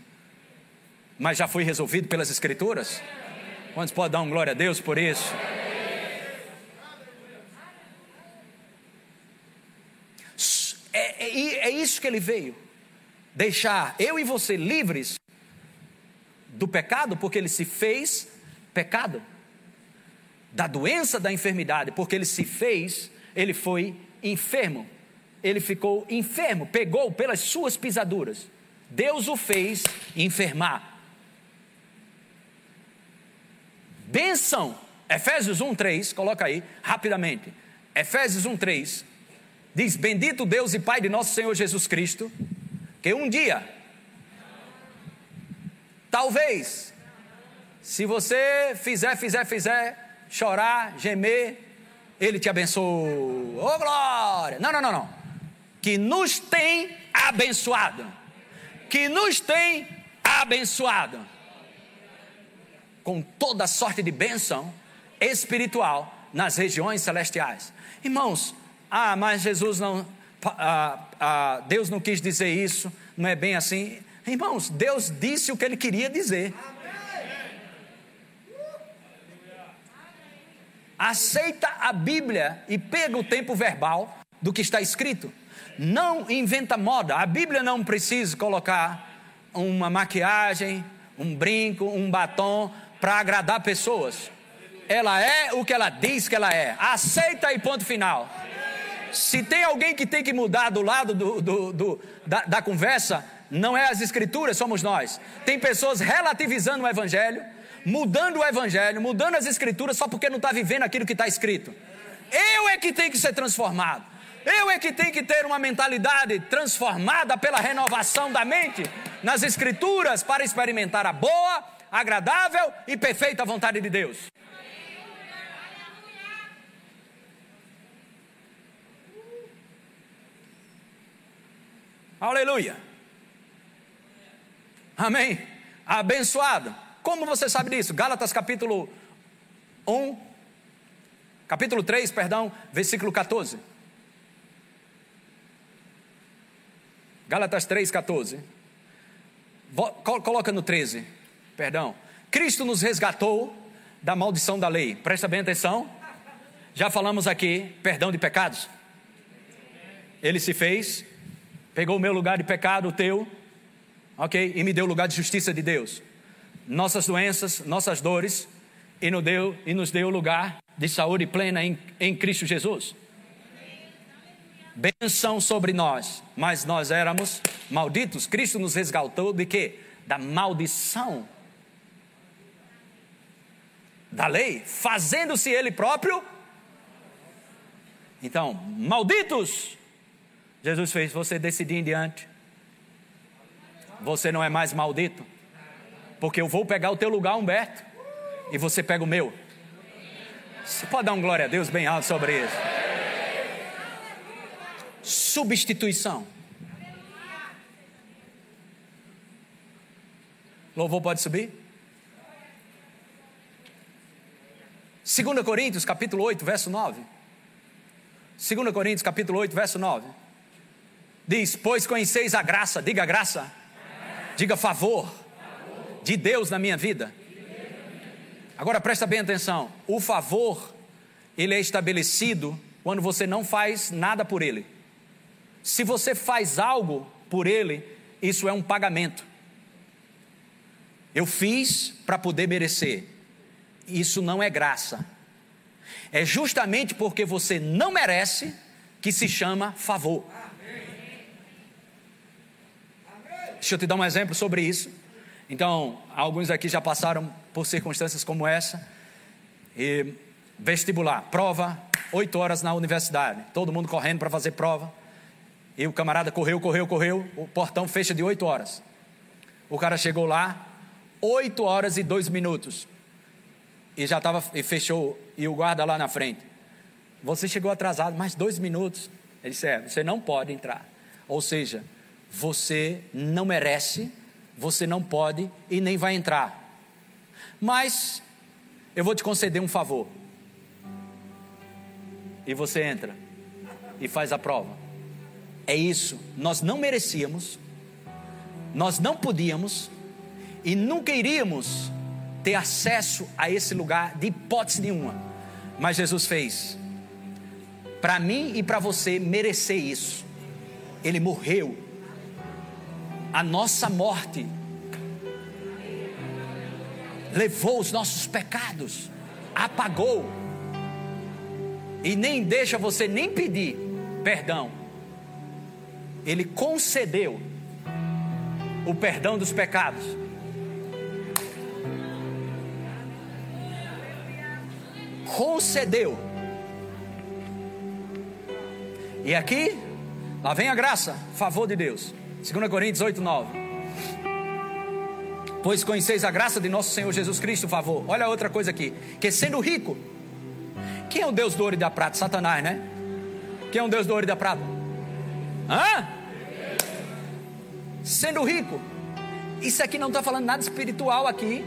mas já foi resolvido pelas escrituras. Quantos podem dar um glória a Deus por isso? É, é, é isso que ele veio. Deixar eu e você livres do pecado, porque ele se fez pecado. Da doença, da enfermidade, porque ele se fez, ele foi enfermo. Ele ficou enfermo, pegou pelas suas pisaduras. Deus o fez enfermar. Benção. Efésios 1, 3, coloca aí, rapidamente. Efésios 1, 3. Diz: Bendito Deus e Pai de nosso Senhor Jesus Cristo, que um dia, talvez, se você fizer, fizer, fizer, chorar, gemer, Ele te abençoe. Ô oh, glória! Não, não, não, não. Que nos tem abençoado. Que nos tem abençoado. Com toda sorte de bênção espiritual nas regiões celestiais. Irmãos, ah, mas Jesus não, ah, ah, Deus não quis dizer isso, não é bem assim. Irmãos, Deus disse o que ele queria dizer. Aceita a Bíblia e pega o tempo verbal do que está escrito. Não inventa moda. A Bíblia não precisa colocar uma maquiagem, um brinco, um batom para agradar pessoas. Ela é o que ela diz que ela é. Aceita e ponto final. Se tem alguém que tem que mudar do lado do, do, do, da, da conversa, não é as escrituras, somos nós. Tem pessoas relativizando o evangelho, mudando o evangelho, mudando as escrituras só porque não está vivendo aquilo que está escrito. Eu é que tem que ser transformado. Eu é que tenho que ter uma mentalidade transformada pela renovação da mente nas escrituras para experimentar a boa, agradável e perfeita vontade de Deus. Aleluia. Amém. Abençoado. Como você sabe disso? Gálatas capítulo 1, capítulo 3, perdão, versículo 14. Gálatas 3, 14. Coloca no 13, perdão. Cristo nos resgatou da maldição da lei. Presta bem atenção. Já falamos aqui, perdão de pecados. Ele se fez pegou o meu lugar de pecado, o teu, ok? E me deu o lugar de justiça de Deus. Nossas doenças, nossas dores, e nos deu, e nos deu lugar de saúde plena em, em Cristo Jesus. Benção sobre nós, mas nós éramos malditos. Cristo nos resgatou de quê? Da maldição da lei, fazendo-se Ele próprio. Então, malditos Jesus fez você decidir em diante. Você não é mais maldito. Porque eu vou pegar o teu lugar, Humberto, e você pega o meu. Você pode dar um glória a Deus bem alto sobre isso. Substituição. Louvor pode subir? 2 Coríntios capítulo 8, verso 9. 2 Coríntios capítulo 8, verso 9. Diz: Pois conheceis a graça, diga graça, diga favor de Deus na minha vida. Agora presta bem atenção: o favor, ele é estabelecido quando você não faz nada por ele. Se você faz algo por ele, isso é um pagamento. Eu fiz para poder merecer. Isso não é graça. É justamente porque você não merece que se chama favor. Deixa eu te dar um exemplo sobre isso. Então, alguns aqui já passaram por circunstâncias como essa. E vestibular, prova, oito horas na universidade, todo mundo correndo para fazer prova. E o camarada correu, correu, correu, o portão fecha de oito horas. O cara chegou lá, oito horas e dois minutos. E já estava, e fechou, e o guarda lá na frente. Você chegou atrasado, mais dois minutos. Ele disse: É, você não pode entrar. Ou seja, você não merece, você não pode e nem vai entrar. Mas eu vou te conceder um favor. E você entra e faz a prova. É isso, nós não merecíamos, nós não podíamos e nunca iríamos ter acesso a esse lugar de hipótese nenhuma. Mas Jesus fez. Para mim e para você merecer isso. Ele morreu. A nossa morte levou os nossos pecados, apagou. E nem deixa você nem pedir perdão. Ele concedeu o perdão dos pecados. Concedeu. E aqui, lá vem a graça, favor de Deus. 2 Coríntios 8, 9. Pois conheceis a graça de nosso Senhor Jesus Cristo, favor. Olha outra coisa aqui. Que sendo rico, quem é o Deus do ouro e da prata? Satanás, né? Quem é o Deus do ouro e da prata? Hã? Sendo rico. Isso aqui não está falando nada espiritual aqui.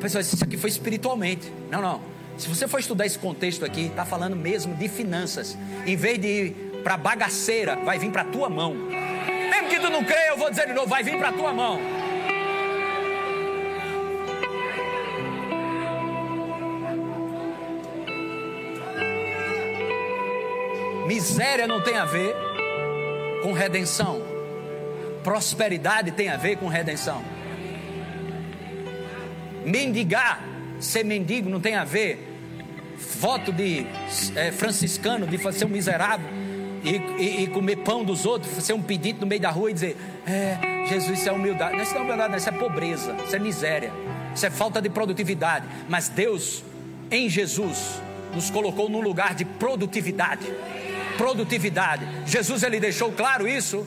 Pessoal, isso aqui foi espiritualmente. Não, não. Se você for estudar esse contexto aqui, está falando mesmo de finanças. Em vez de ir para bagaceira, vai vir para tua mão. Mesmo que tu não creia, eu vou dizer de novo, vai vir para tua mão. Miséria não tem a ver com redenção. Prosperidade tem a ver com redenção. Mendigar, ser mendigo não tem a ver. Voto de é, franciscano de ser um miserável e, e, e, comer pão dos outros, ser um pedinte no meio da rua e dizer: É, Jesus, isso é humildade. Não, isso não é humildade, não, isso é pobreza, isso é miséria, isso é falta de produtividade. Mas Deus, em Jesus, nos colocou num lugar de produtividade produtividade. Jesus ele deixou claro isso.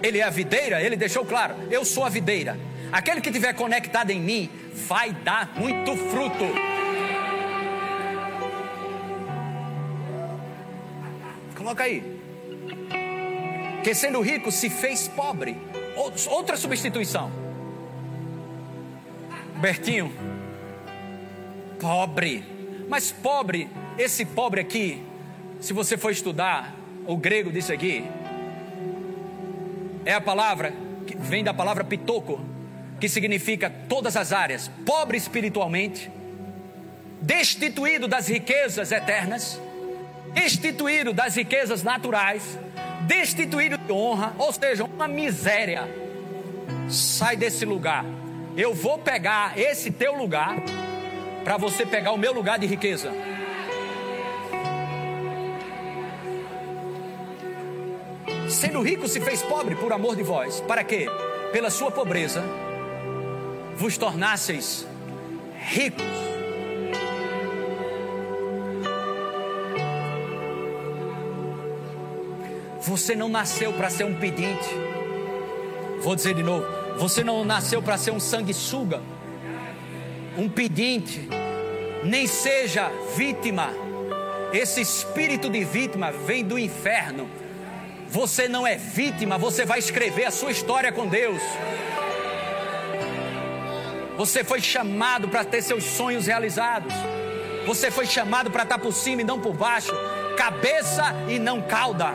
Ele é a videira, ele deixou claro: eu sou a videira. Aquele que estiver conectado em mim vai dar muito fruto. Coloca aí. Que sendo rico se fez pobre. Outra substituição. Bertinho. Pobre. Mas pobre esse pobre aqui, se você for estudar o grego disso aqui, é a palavra que vem da palavra pitoco, que significa todas as áreas, pobre espiritualmente, destituído das riquezas eternas, destituído das riquezas naturais, destituído de honra, ou seja, uma miséria. Sai desse lugar. Eu vou pegar esse teu lugar para você pegar o meu lugar de riqueza. Sendo rico, se fez pobre por amor de vós. Para quê? Pela sua pobreza, vos tornasseis ricos. Você não nasceu para ser um pedinte. Vou dizer de novo: você não nasceu para ser um sanguessuga, um pedinte, nem seja vítima. Esse espírito de vítima vem do inferno você não é vítima, você vai escrever a sua história com Deus. Você foi chamado para ter seus sonhos realizados. Você foi chamado para estar por cima e não por baixo, cabeça e não cauda.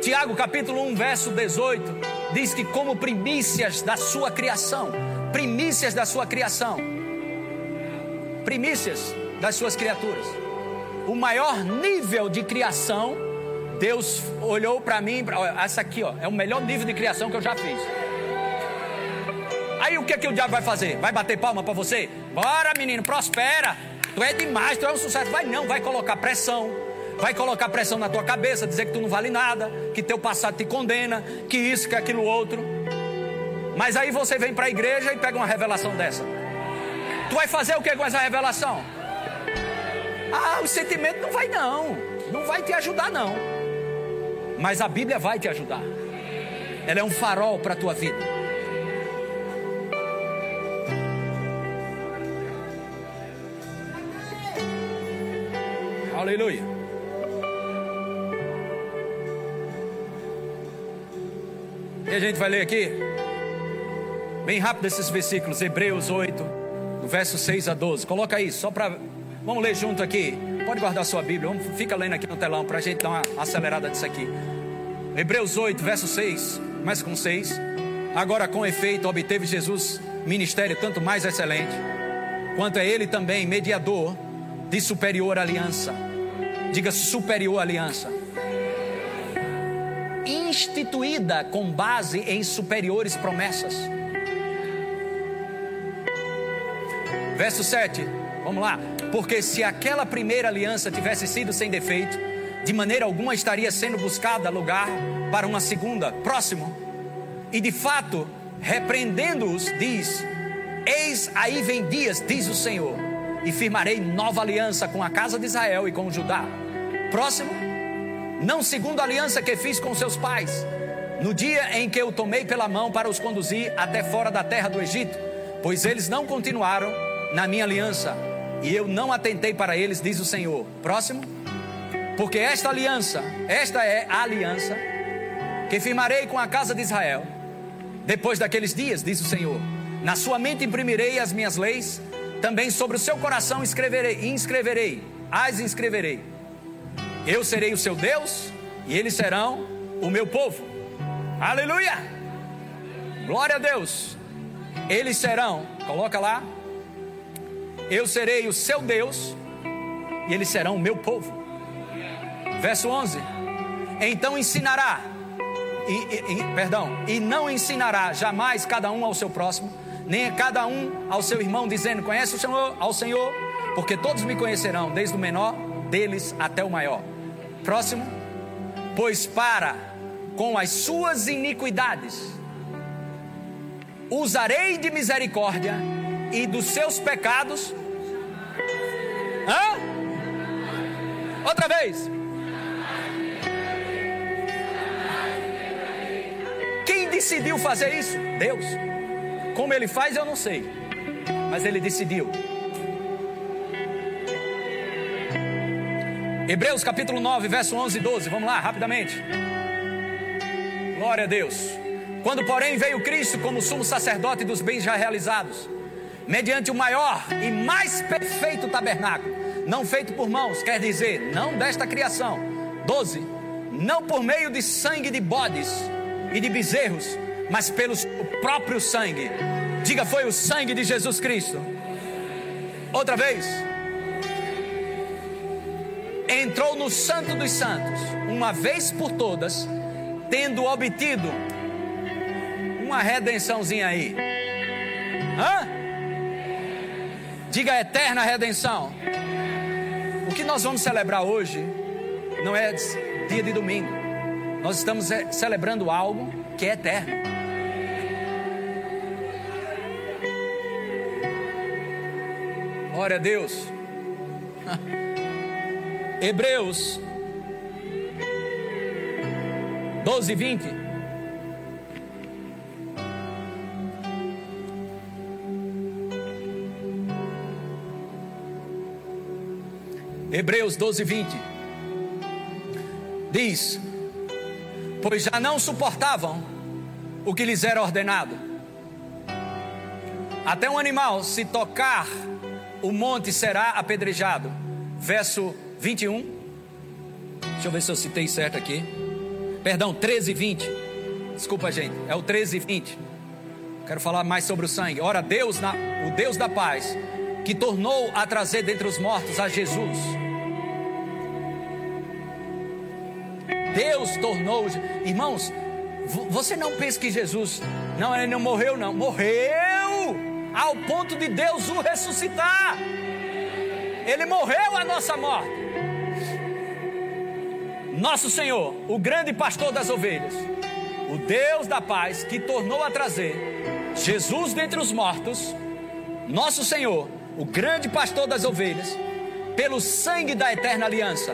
Tiago capítulo 1, verso 18, diz que como primícias da sua criação, primícias da sua criação, primícias das suas criaturas. O maior nível de criação, Deus olhou para mim, essa aqui ó, é o melhor nível de criação que eu já fiz. Aí o que, é que o diabo vai fazer? Vai bater palma para você? Bora, menino, prospera. Tu é demais, tu é um sucesso. Vai não, vai colocar pressão. Vai colocar pressão na tua cabeça, dizer que tu não vale nada, que teu passado te condena, que isso, que aquilo outro. Mas aí você vem para a igreja e pega uma revelação dessa. Tu vai fazer o que com essa revelação? Ah, o sentimento não vai não. Não vai te ajudar não. Mas a Bíblia vai te ajudar. Ela é um farol para a tua vida. Aleluia. E a gente vai ler aqui, bem rápido esses versículos, Hebreus 8, do verso 6 a 12. Coloca aí, só para. Vamos ler junto aqui. Pode guardar sua Bíblia, vamos, fica lendo aqui no telão para a gente dar uma acelerada disso aqui. Hebreus 8, verso 6, começa com 6. Agora, com efeito, obteve Jesus ministério tanto mais excelente, quanto é ele também mediador de superior aliança Diga superior aliança. Instituída com base em superiores promessas. Verso 7, vamos lá. Porque se aquela primeira aliança tivesse sido sem defeito, de maneira alguma estaria sendo buscada lugar para uma segunda. Próximo. E de fato, repreendendo-os, diz: Eis aí vem dias, diz o Senhor e firmarei nova aliança com a casa de Israel e com Judá. Próximo, não segundo a aliança que fiz com seus pais, no dia em que eu tomei pela mão para os conduzir até fora da terra do Egito, pois eles não continuaram na minha aliança e eu não atentei para eles, diz o Senhor. Próximo, porque esta aliança, esta é a aliança que firmarei com a casa de Israel depois daqueles dias, diz o Senhor. Na sua mente imprimirei as minhas leis também sobre o seu coração escreverei, inscreverei, as inscreverei. Eu serei o seu Deus e eles serão o meu povo. Aleluia! Glória a Deus. Eles serão, coloca lá. Eu serei o seu Deus e eles serão o meu povo. Verso 11. Então ensinará, e, e, perdão, e não ensinará jamais cada um ao seu próximo nem cada um ao seu irmão, dizendo: Conhece o Senhor, ao Senhor, porque todos me conhecerão, desde o menor deles até o maior. Próximo, pois para com as suas iniquidades usarei de misericórdia e dos seus pecados. Hã? Outra vez. Quem decidiu fazer isso? Deus. Como ele faz, eu não sei. Mas ele decidiu. Hebreus capítulo 9, verso 11 e 12. Vamos lá, rapidamente. Glória a Deus. Quando, porém, veio Cristo como sumo sacerdote dos bens já realizados, mediante o maior e mais perfeito tabernáculo, não feito por mãos, quer dizer, não desta criação. 12. Não por meio de sangue de bodes e de bezerros, mas pelo próprio sangue. Diga, foi o sangue de Jesus Cristo. Outra vez. Entrou no Santo dos Santos, uma vez por todas, tendo obtido uma redençãozinha aí. Hã? Diga eterna redenção. O que nós vamos celebrar hoje não é dia de domingo. Nós estamos celebrando algo que é eterno. Glória a Deus. Hebreus 12, 20. Hebreus 12, 20. Diz: Pois já não suportavam o que lhes era ordenado. Até um animal se tocar o monte será apedrejado. Verso 21. Deixa eu ver se eu citei certo aqui. perdão, 13 e 20. Desculpa, gente, é o 13 e 20. Quero falar mais sobre o sangue. Ora, Deus, na, o Deus da paz, que tornou a trazer dentre os mortos a Jesus. Deus tornou, irmãos, você não pensa que Jesus, não, ele não morreu, não, morreu ao ponto de Deus o ressuscitar. Ele morreu a nossa morte. Nosso Senhor, o grande pastor das ovelhas, o Deus da paz que tornou a trazer Jesus dentre os mortos, nosso Senhor, o grande pastor das ovelhas, pelo sangue da eterna aliança.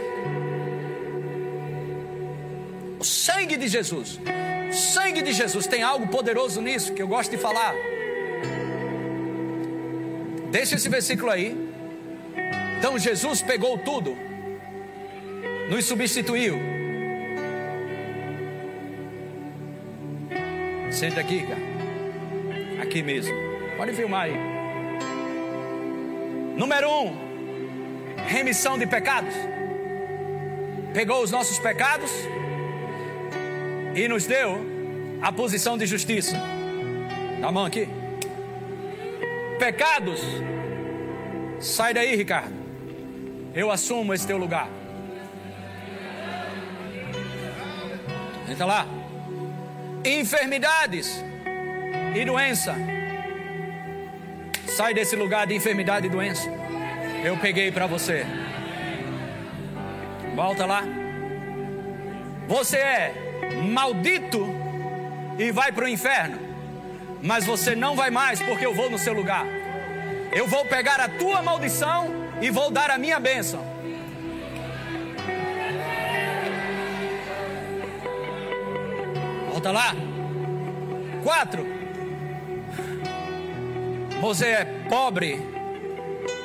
O sangue de Jesus. O sangue de Jesus tem algo poderoso nisso que eu gosto de falar. Deixa esse versículo aí. Então Jesus pegou tudo, nos substituiu. Senta aqui, cara aqui mesmo. Pode filmar aí. Número um, remissão de pecados. Pegou os nossos pecados e nos deu a posição de justiça. Dá a mão aqui. Pecados. Sai daí, Ricardo. Eu assumo esse teu lugar. Entra lá. Enfermidades e doença. Sai desse lugar de enfermidade e doença. Eu peguei para você. Volta lá. Você é maldito e vai para o inferno. Mas você não vai mais porque eu vou no seu lugar. Eu vou pegar a tua maldição e vou dar a minha bênção. Volta lá. Quatro. Você é pobre.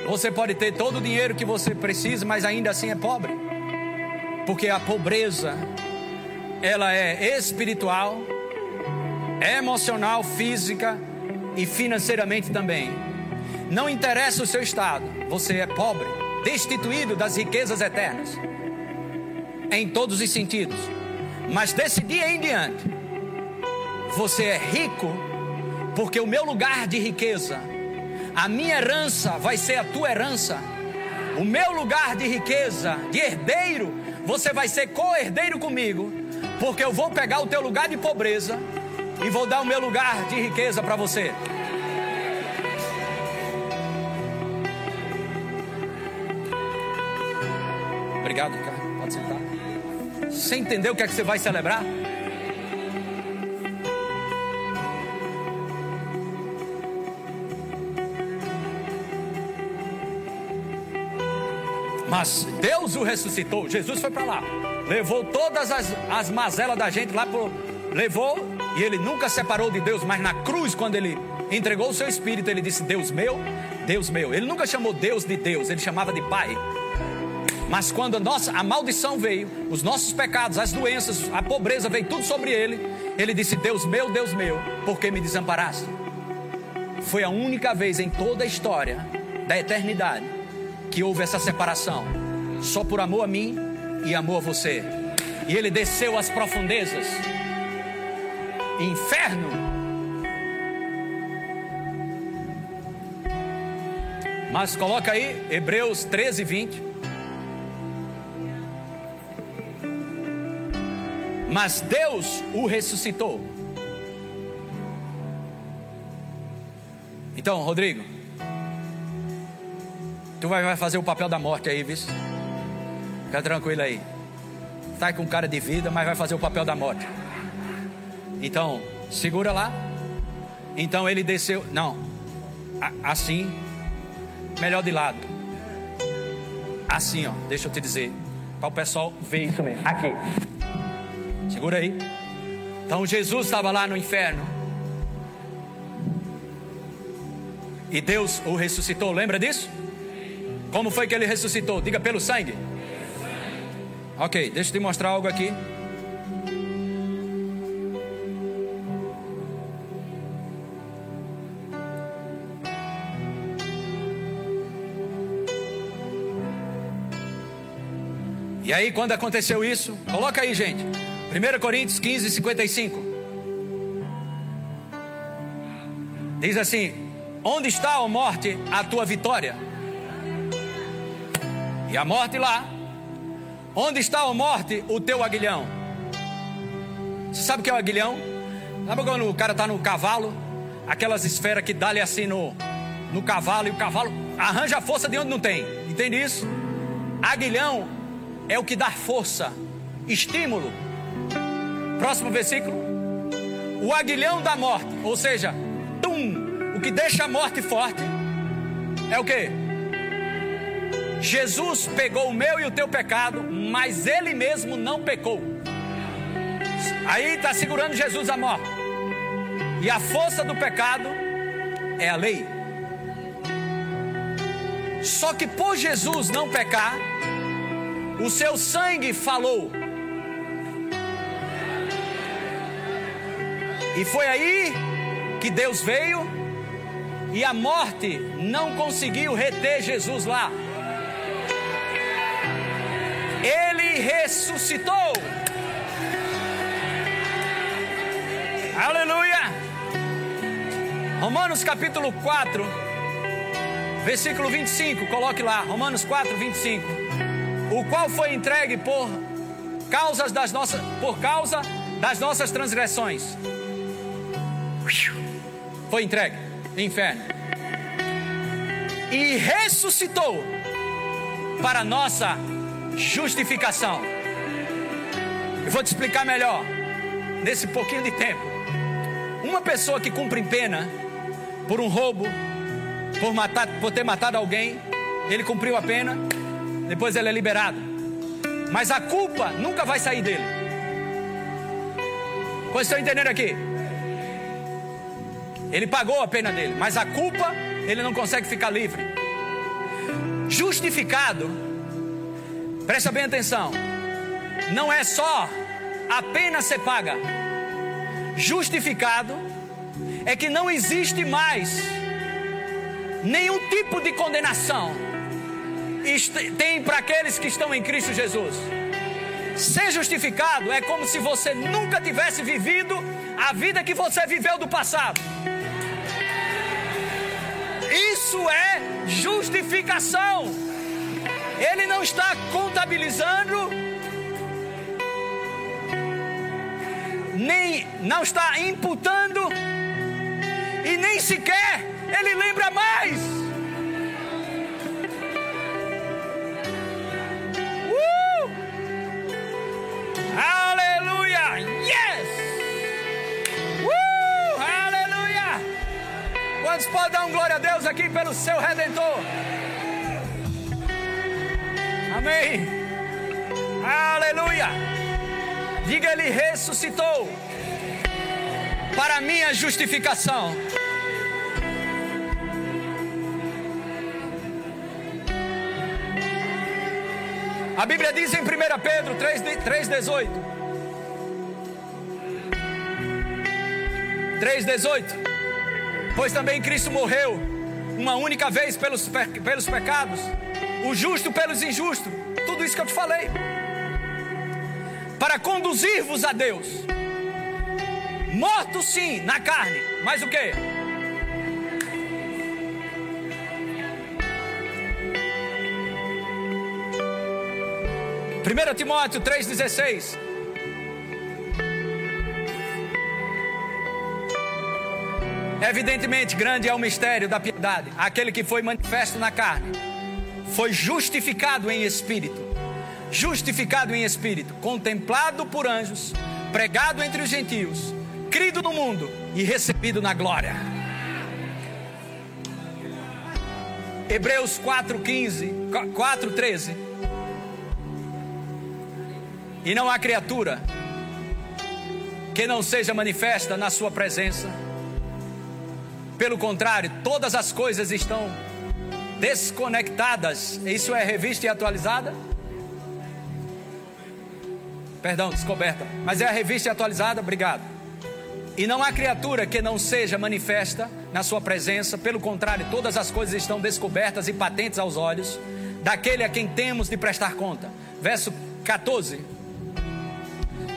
Você pode ter todo o dinheiro que você precisa, mas ainda assim é pobre. Porque a pobreza ela é espiritual, emocional, física e financeiramente também. Não interessa o seu estado, você é pobre, destituído das riquezas eternas, em todos os sentidos. Mas desse dia em diante, você é rico porque o meu lugar de riqueza, a minha herança vai ser a tua herança. O meu lugar de riqueza, de herdeiro, você vai ser co-herdeiro comigo, porque eu vou pegar o teu lugar de pobreza e vou dar o meu lugar de riqueza para você. Obrigado, cara. Pode sentar. Você entendeu o que é que você vai celebrar? Mas Deus o ressuscitou. Jesus foi para lá, levou todas as, as mazelas da gente lá, pro, levou e ele nunca separou de Deus. Mas na cruz, quando ele entregou o seu espírito, ele disse: Deus meu, Deus meu. Ele nunca chamou Deus de Deus, ele chamava de Pai. Mas quando a, nossa, a maldição veio, os nossos pecados, as doenças, a pobreza veio tudo sobre ele, ele disse: Deus meu, Deus meu, por que me desamparaste? Foi a única vez em toda a história da eternidade que houve essa separação, só por amor a mim e amor a você. E ele desceu às profundezas, inferno. Mas coloca aí Hebreus 13, 20. Mas Deus o ressuscitou. Então, Rodrigo, Tu vai fazer o papel da morte aí, viu? Fica tranquilo aí. Tá com cara de vida, mas vai fazer o papel da morte. Então, segura lá. Então ele desceu. Não. assim. Melhor de lado. Assim, ó. Deixa eu te dizer. Para o pessoal ver isso mesmo. Aqui. Segura aí. Então Jesus estava lá no inferno. E Deus o ressuscitou. Lembra disso? Como foi que ele ressuscitou? Diga pelo sangue. Ok, deixa eu te mostrar algo aqui. E aí, quando aconteceu isso, coloca aí, gente. 1 Coríntios 15, 55. Diz assim: Onde está, a morte, a tua vitória? E a morte lá. Onde está, a morte, o teu aguilhão? Você sabe o que é o aguilhão? Sabe quando o cara está no cavalo? Aquelas esferas que dá-lhe assim no, no cavalo e o cavalo arranja força de onde não tem. Entende isso? Aguilhão é o que dá força, estímulo. Próximo versículo. O aguilhão da morte, ou seja, tum, o que deixa a morte forte é o que? Jesus pegou o meu e o teu pecado, mas ele mesmo não pecou. Aí está segurando Jesus a morte. E a força do pecado é a lei. Só que por Jesus não pecar, o seu sangue falou. E foi aí que Deus veio e a morte não conseguiu reter Jesus lá. Ele ressuscitou. Aleluia! Romanos capítulo 4, versículo 25, coloque lá, Romanos 4, 25. O qual foi entregue por causas das nossas, por causa das nossas transgressões. Foi entregue, inferno. E ressuscitou para nossa justificação. Eu vou te explicar melhor nesse pouquinho de tempo. Uma pessoa que cumpre pena por um roubo, por, matar, por ter matado alguém, ele cumpriu a pena, depois ele é liberado. Mas a culpa nunca vai sair dele. Vocês estão entendendo aqui? Ele pagou a pena dele, mas a culpa ele não consegue ficar livre. Justificado, presta bem atenção, não é só a pena ser paga. Justificado é que não existe mais nenhum tipo de condenação. Tem para aqueles que estão em Cristo Jesus. Ser justificado é como se você nunca tivesse vivido a vida que você viveu do passado. Isso é justificação. Ele não está contabilizando, nem não está imputando e nem sequer ele lembra mais. Uh! Aleluia! Yes! Uh! Aleluia! Quantos podem dar um glória a Deus aqui pelo seu redentor? Amém! Aleluia! Diga, ele ressuscitou para minha justificação. A Bíblia diz em 1 Pedro 3,18. 3,18. Pois também Cristo morreu uma única vez pelos, pelos pecados, o justo pelos injustos. Tudo isso que eu te falei. Para conduzir-vos a Deus Morto sim, na carne, mas o que? Primeiro Timóteo 3,16 Evidentemente, grande é o mistério da piedade. Aquele que foi manifesto na carne foi justificado em espírito. Justificado em espírito, contemplado por anjos, pregado entre os gentios crido no mundo e recebido na glória. Hebreus 4:15, 4:13. E não há criatura que não seja manifesta na sua presença. Pelo contrário, todas as coisas estão desconectadas. Isso é revista e atualizada? Perdão, descoberta. Mas é a revista atualizada, obrigado. E não há criatura que não seja manifesta na sua presença, pelo contrário, todas as coisas estão descobertas e patentes aos olhos daquele a quem temos de prestar conta. Verso 14.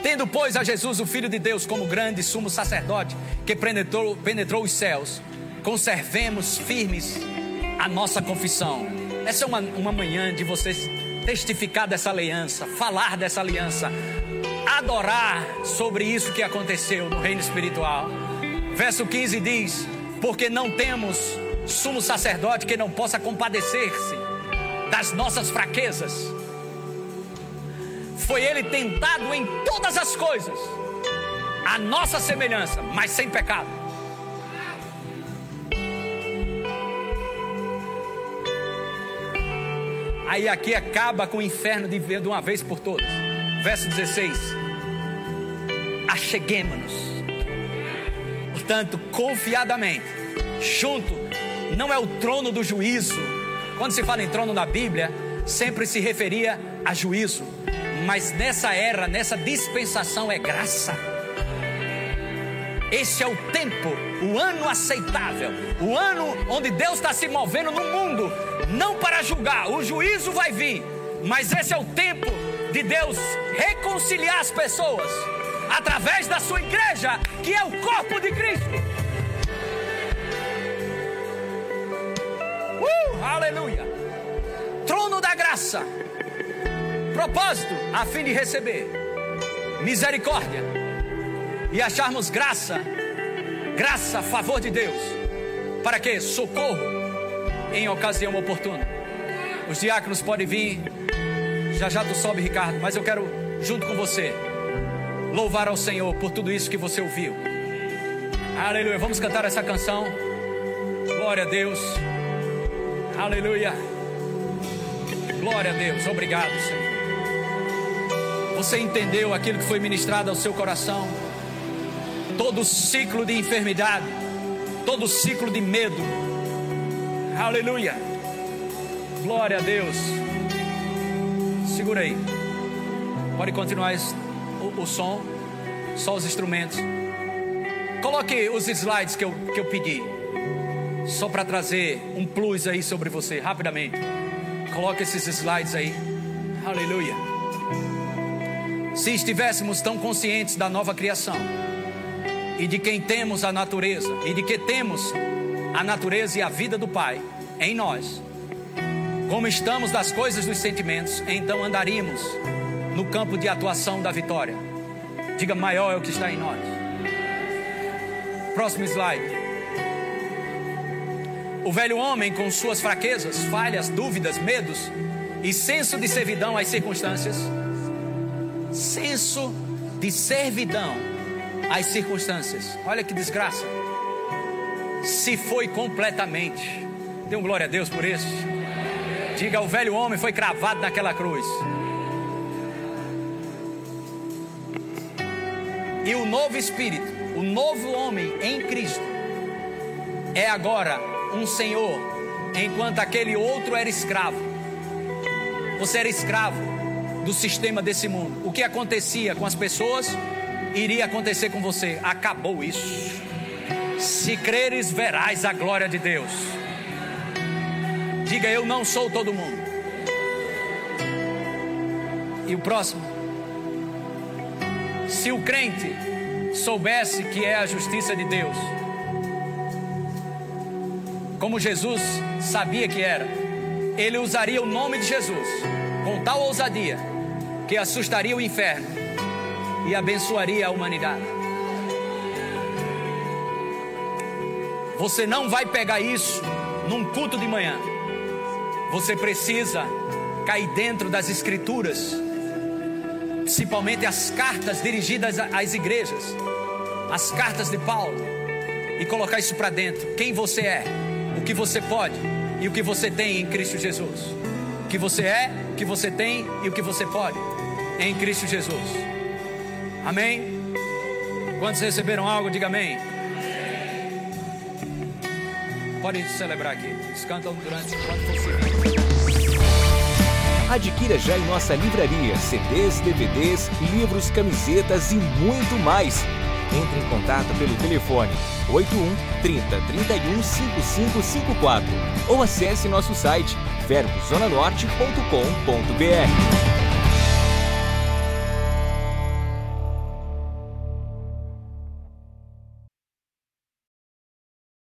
Tendo, pois, a Jesus, o Filho de Deus, como grande sumo sacerdote que penetrou, penetrou os céus, conservemos firmes a nossa confissão. Essa é uma, uma manhã de vocês testificar dessa aliança, falar dessa aliança, adorar sobre isso que aconteceu no reino espiritual. Verso 15 diz: Porque não temos sumo sacerdote que não possa compadecer-se das nossas fraquezas. Foi ele tentado em todas as coisas, a nossa semelhança, mas sem pecado. Aí aqui acaba com o inferno de de uma vez por todas. Verso 16: Acheguemos-nos, portanto, confiadamente, junto, não é o trono do juízo. Quando se fala em trono na Bíblia, sempre se referia a juízo, mas nessa era, nessa dispensação é graça. Esse é o tempo, o ano aceitável, o ano onde Deus está se movendo no mundo, não para julgar, o juízo vai vir, mas esse é o tempo de Deus reconciliar as pessoas através da sua igreja, que é o corpo de Cristo. Uh, aleluia! Trono da graça, propósito a fim de receber misericórdia e acharmos graça, graça, favor de Deus, para que socorro em ocasião oportuna. Os diáconos podem vir, já já tu sobe, Ricardo, mas eu quero, junto com você, louvar ao Senhor por tudo isso que você ouviu. Aleluia, vamos cantar essa canção. Glória a Deus, aleluia, glória a Deus, obrigado, Senhor. Você entendeu aquilo que foi ministrado ao seu coração? todo ciclo de enfermidade, todo ciclo de medo. Aleluia. Glória a Deus. Segura aí. Pode continuar o, o som, só os instrumentos. Coloque os slides que eu, que eu pedi, só para trazer um plus aí sobre você, rapidamente. Coloque esses slides aí. Aleluia. Se estivéssemos tão conscientes da nova criação, e de quem temos a natureza, e de que temos a natureza e a vida do Pai em nós, como estamos das coisas dos sentimentos, então andaríamos no campo de atuação da vitória. Diga, maior é o que está em nós. Próximo slide. O velho homem, com suas fraquezas, falhas, dúvidas, medos e senso de servidão às circunstâncias, senso de servidão às circunstâncias. Olha que desgraça. Se foi completamente. Dê um glória a Deus por isso. Diga: o velho homem foi cravado naquela cruz. E o novo espírito, o novo homem em Cristo, é agora um senhor, enquanto aquele outro era escravo. Você era escravo do sistema desse mundo. O que acontecia com as pessoas iria acontecer com você. Acabou isso. Se creres, verás a glória de Deus. Diga: Eu não sou todo mundo. E o próximo. Se o crente soubesse que é a justiça de Deus, como Jesus sabia que era, ele usaria o nome de Jesus com tal ousadia que assustaria o inferno e abençoaria a humanidade. Você não vai pegar isso num culto de manhã. Você precisa cair dentro das Escrituras, principalmente as cartas dirigidas às igrejas, as cartas de Paulo, e colocar isso para dentro. Quem você é, o que você pode e o que você tem em Cristo Jesus. O que você é, o que você tem e o que você pode em Cristo Jesus. Amém? Quantos receberam algo? Diga amém. Pode celebrar aqui. Eles cantam durante enquanto for servido. Adquira já em nossa livraria CDs, DVDs, livros, camisetas e muito mais. Entre em contato pelo telefone 81 30 31 5554 ou acesse nosso site verbozonanorte.com.br.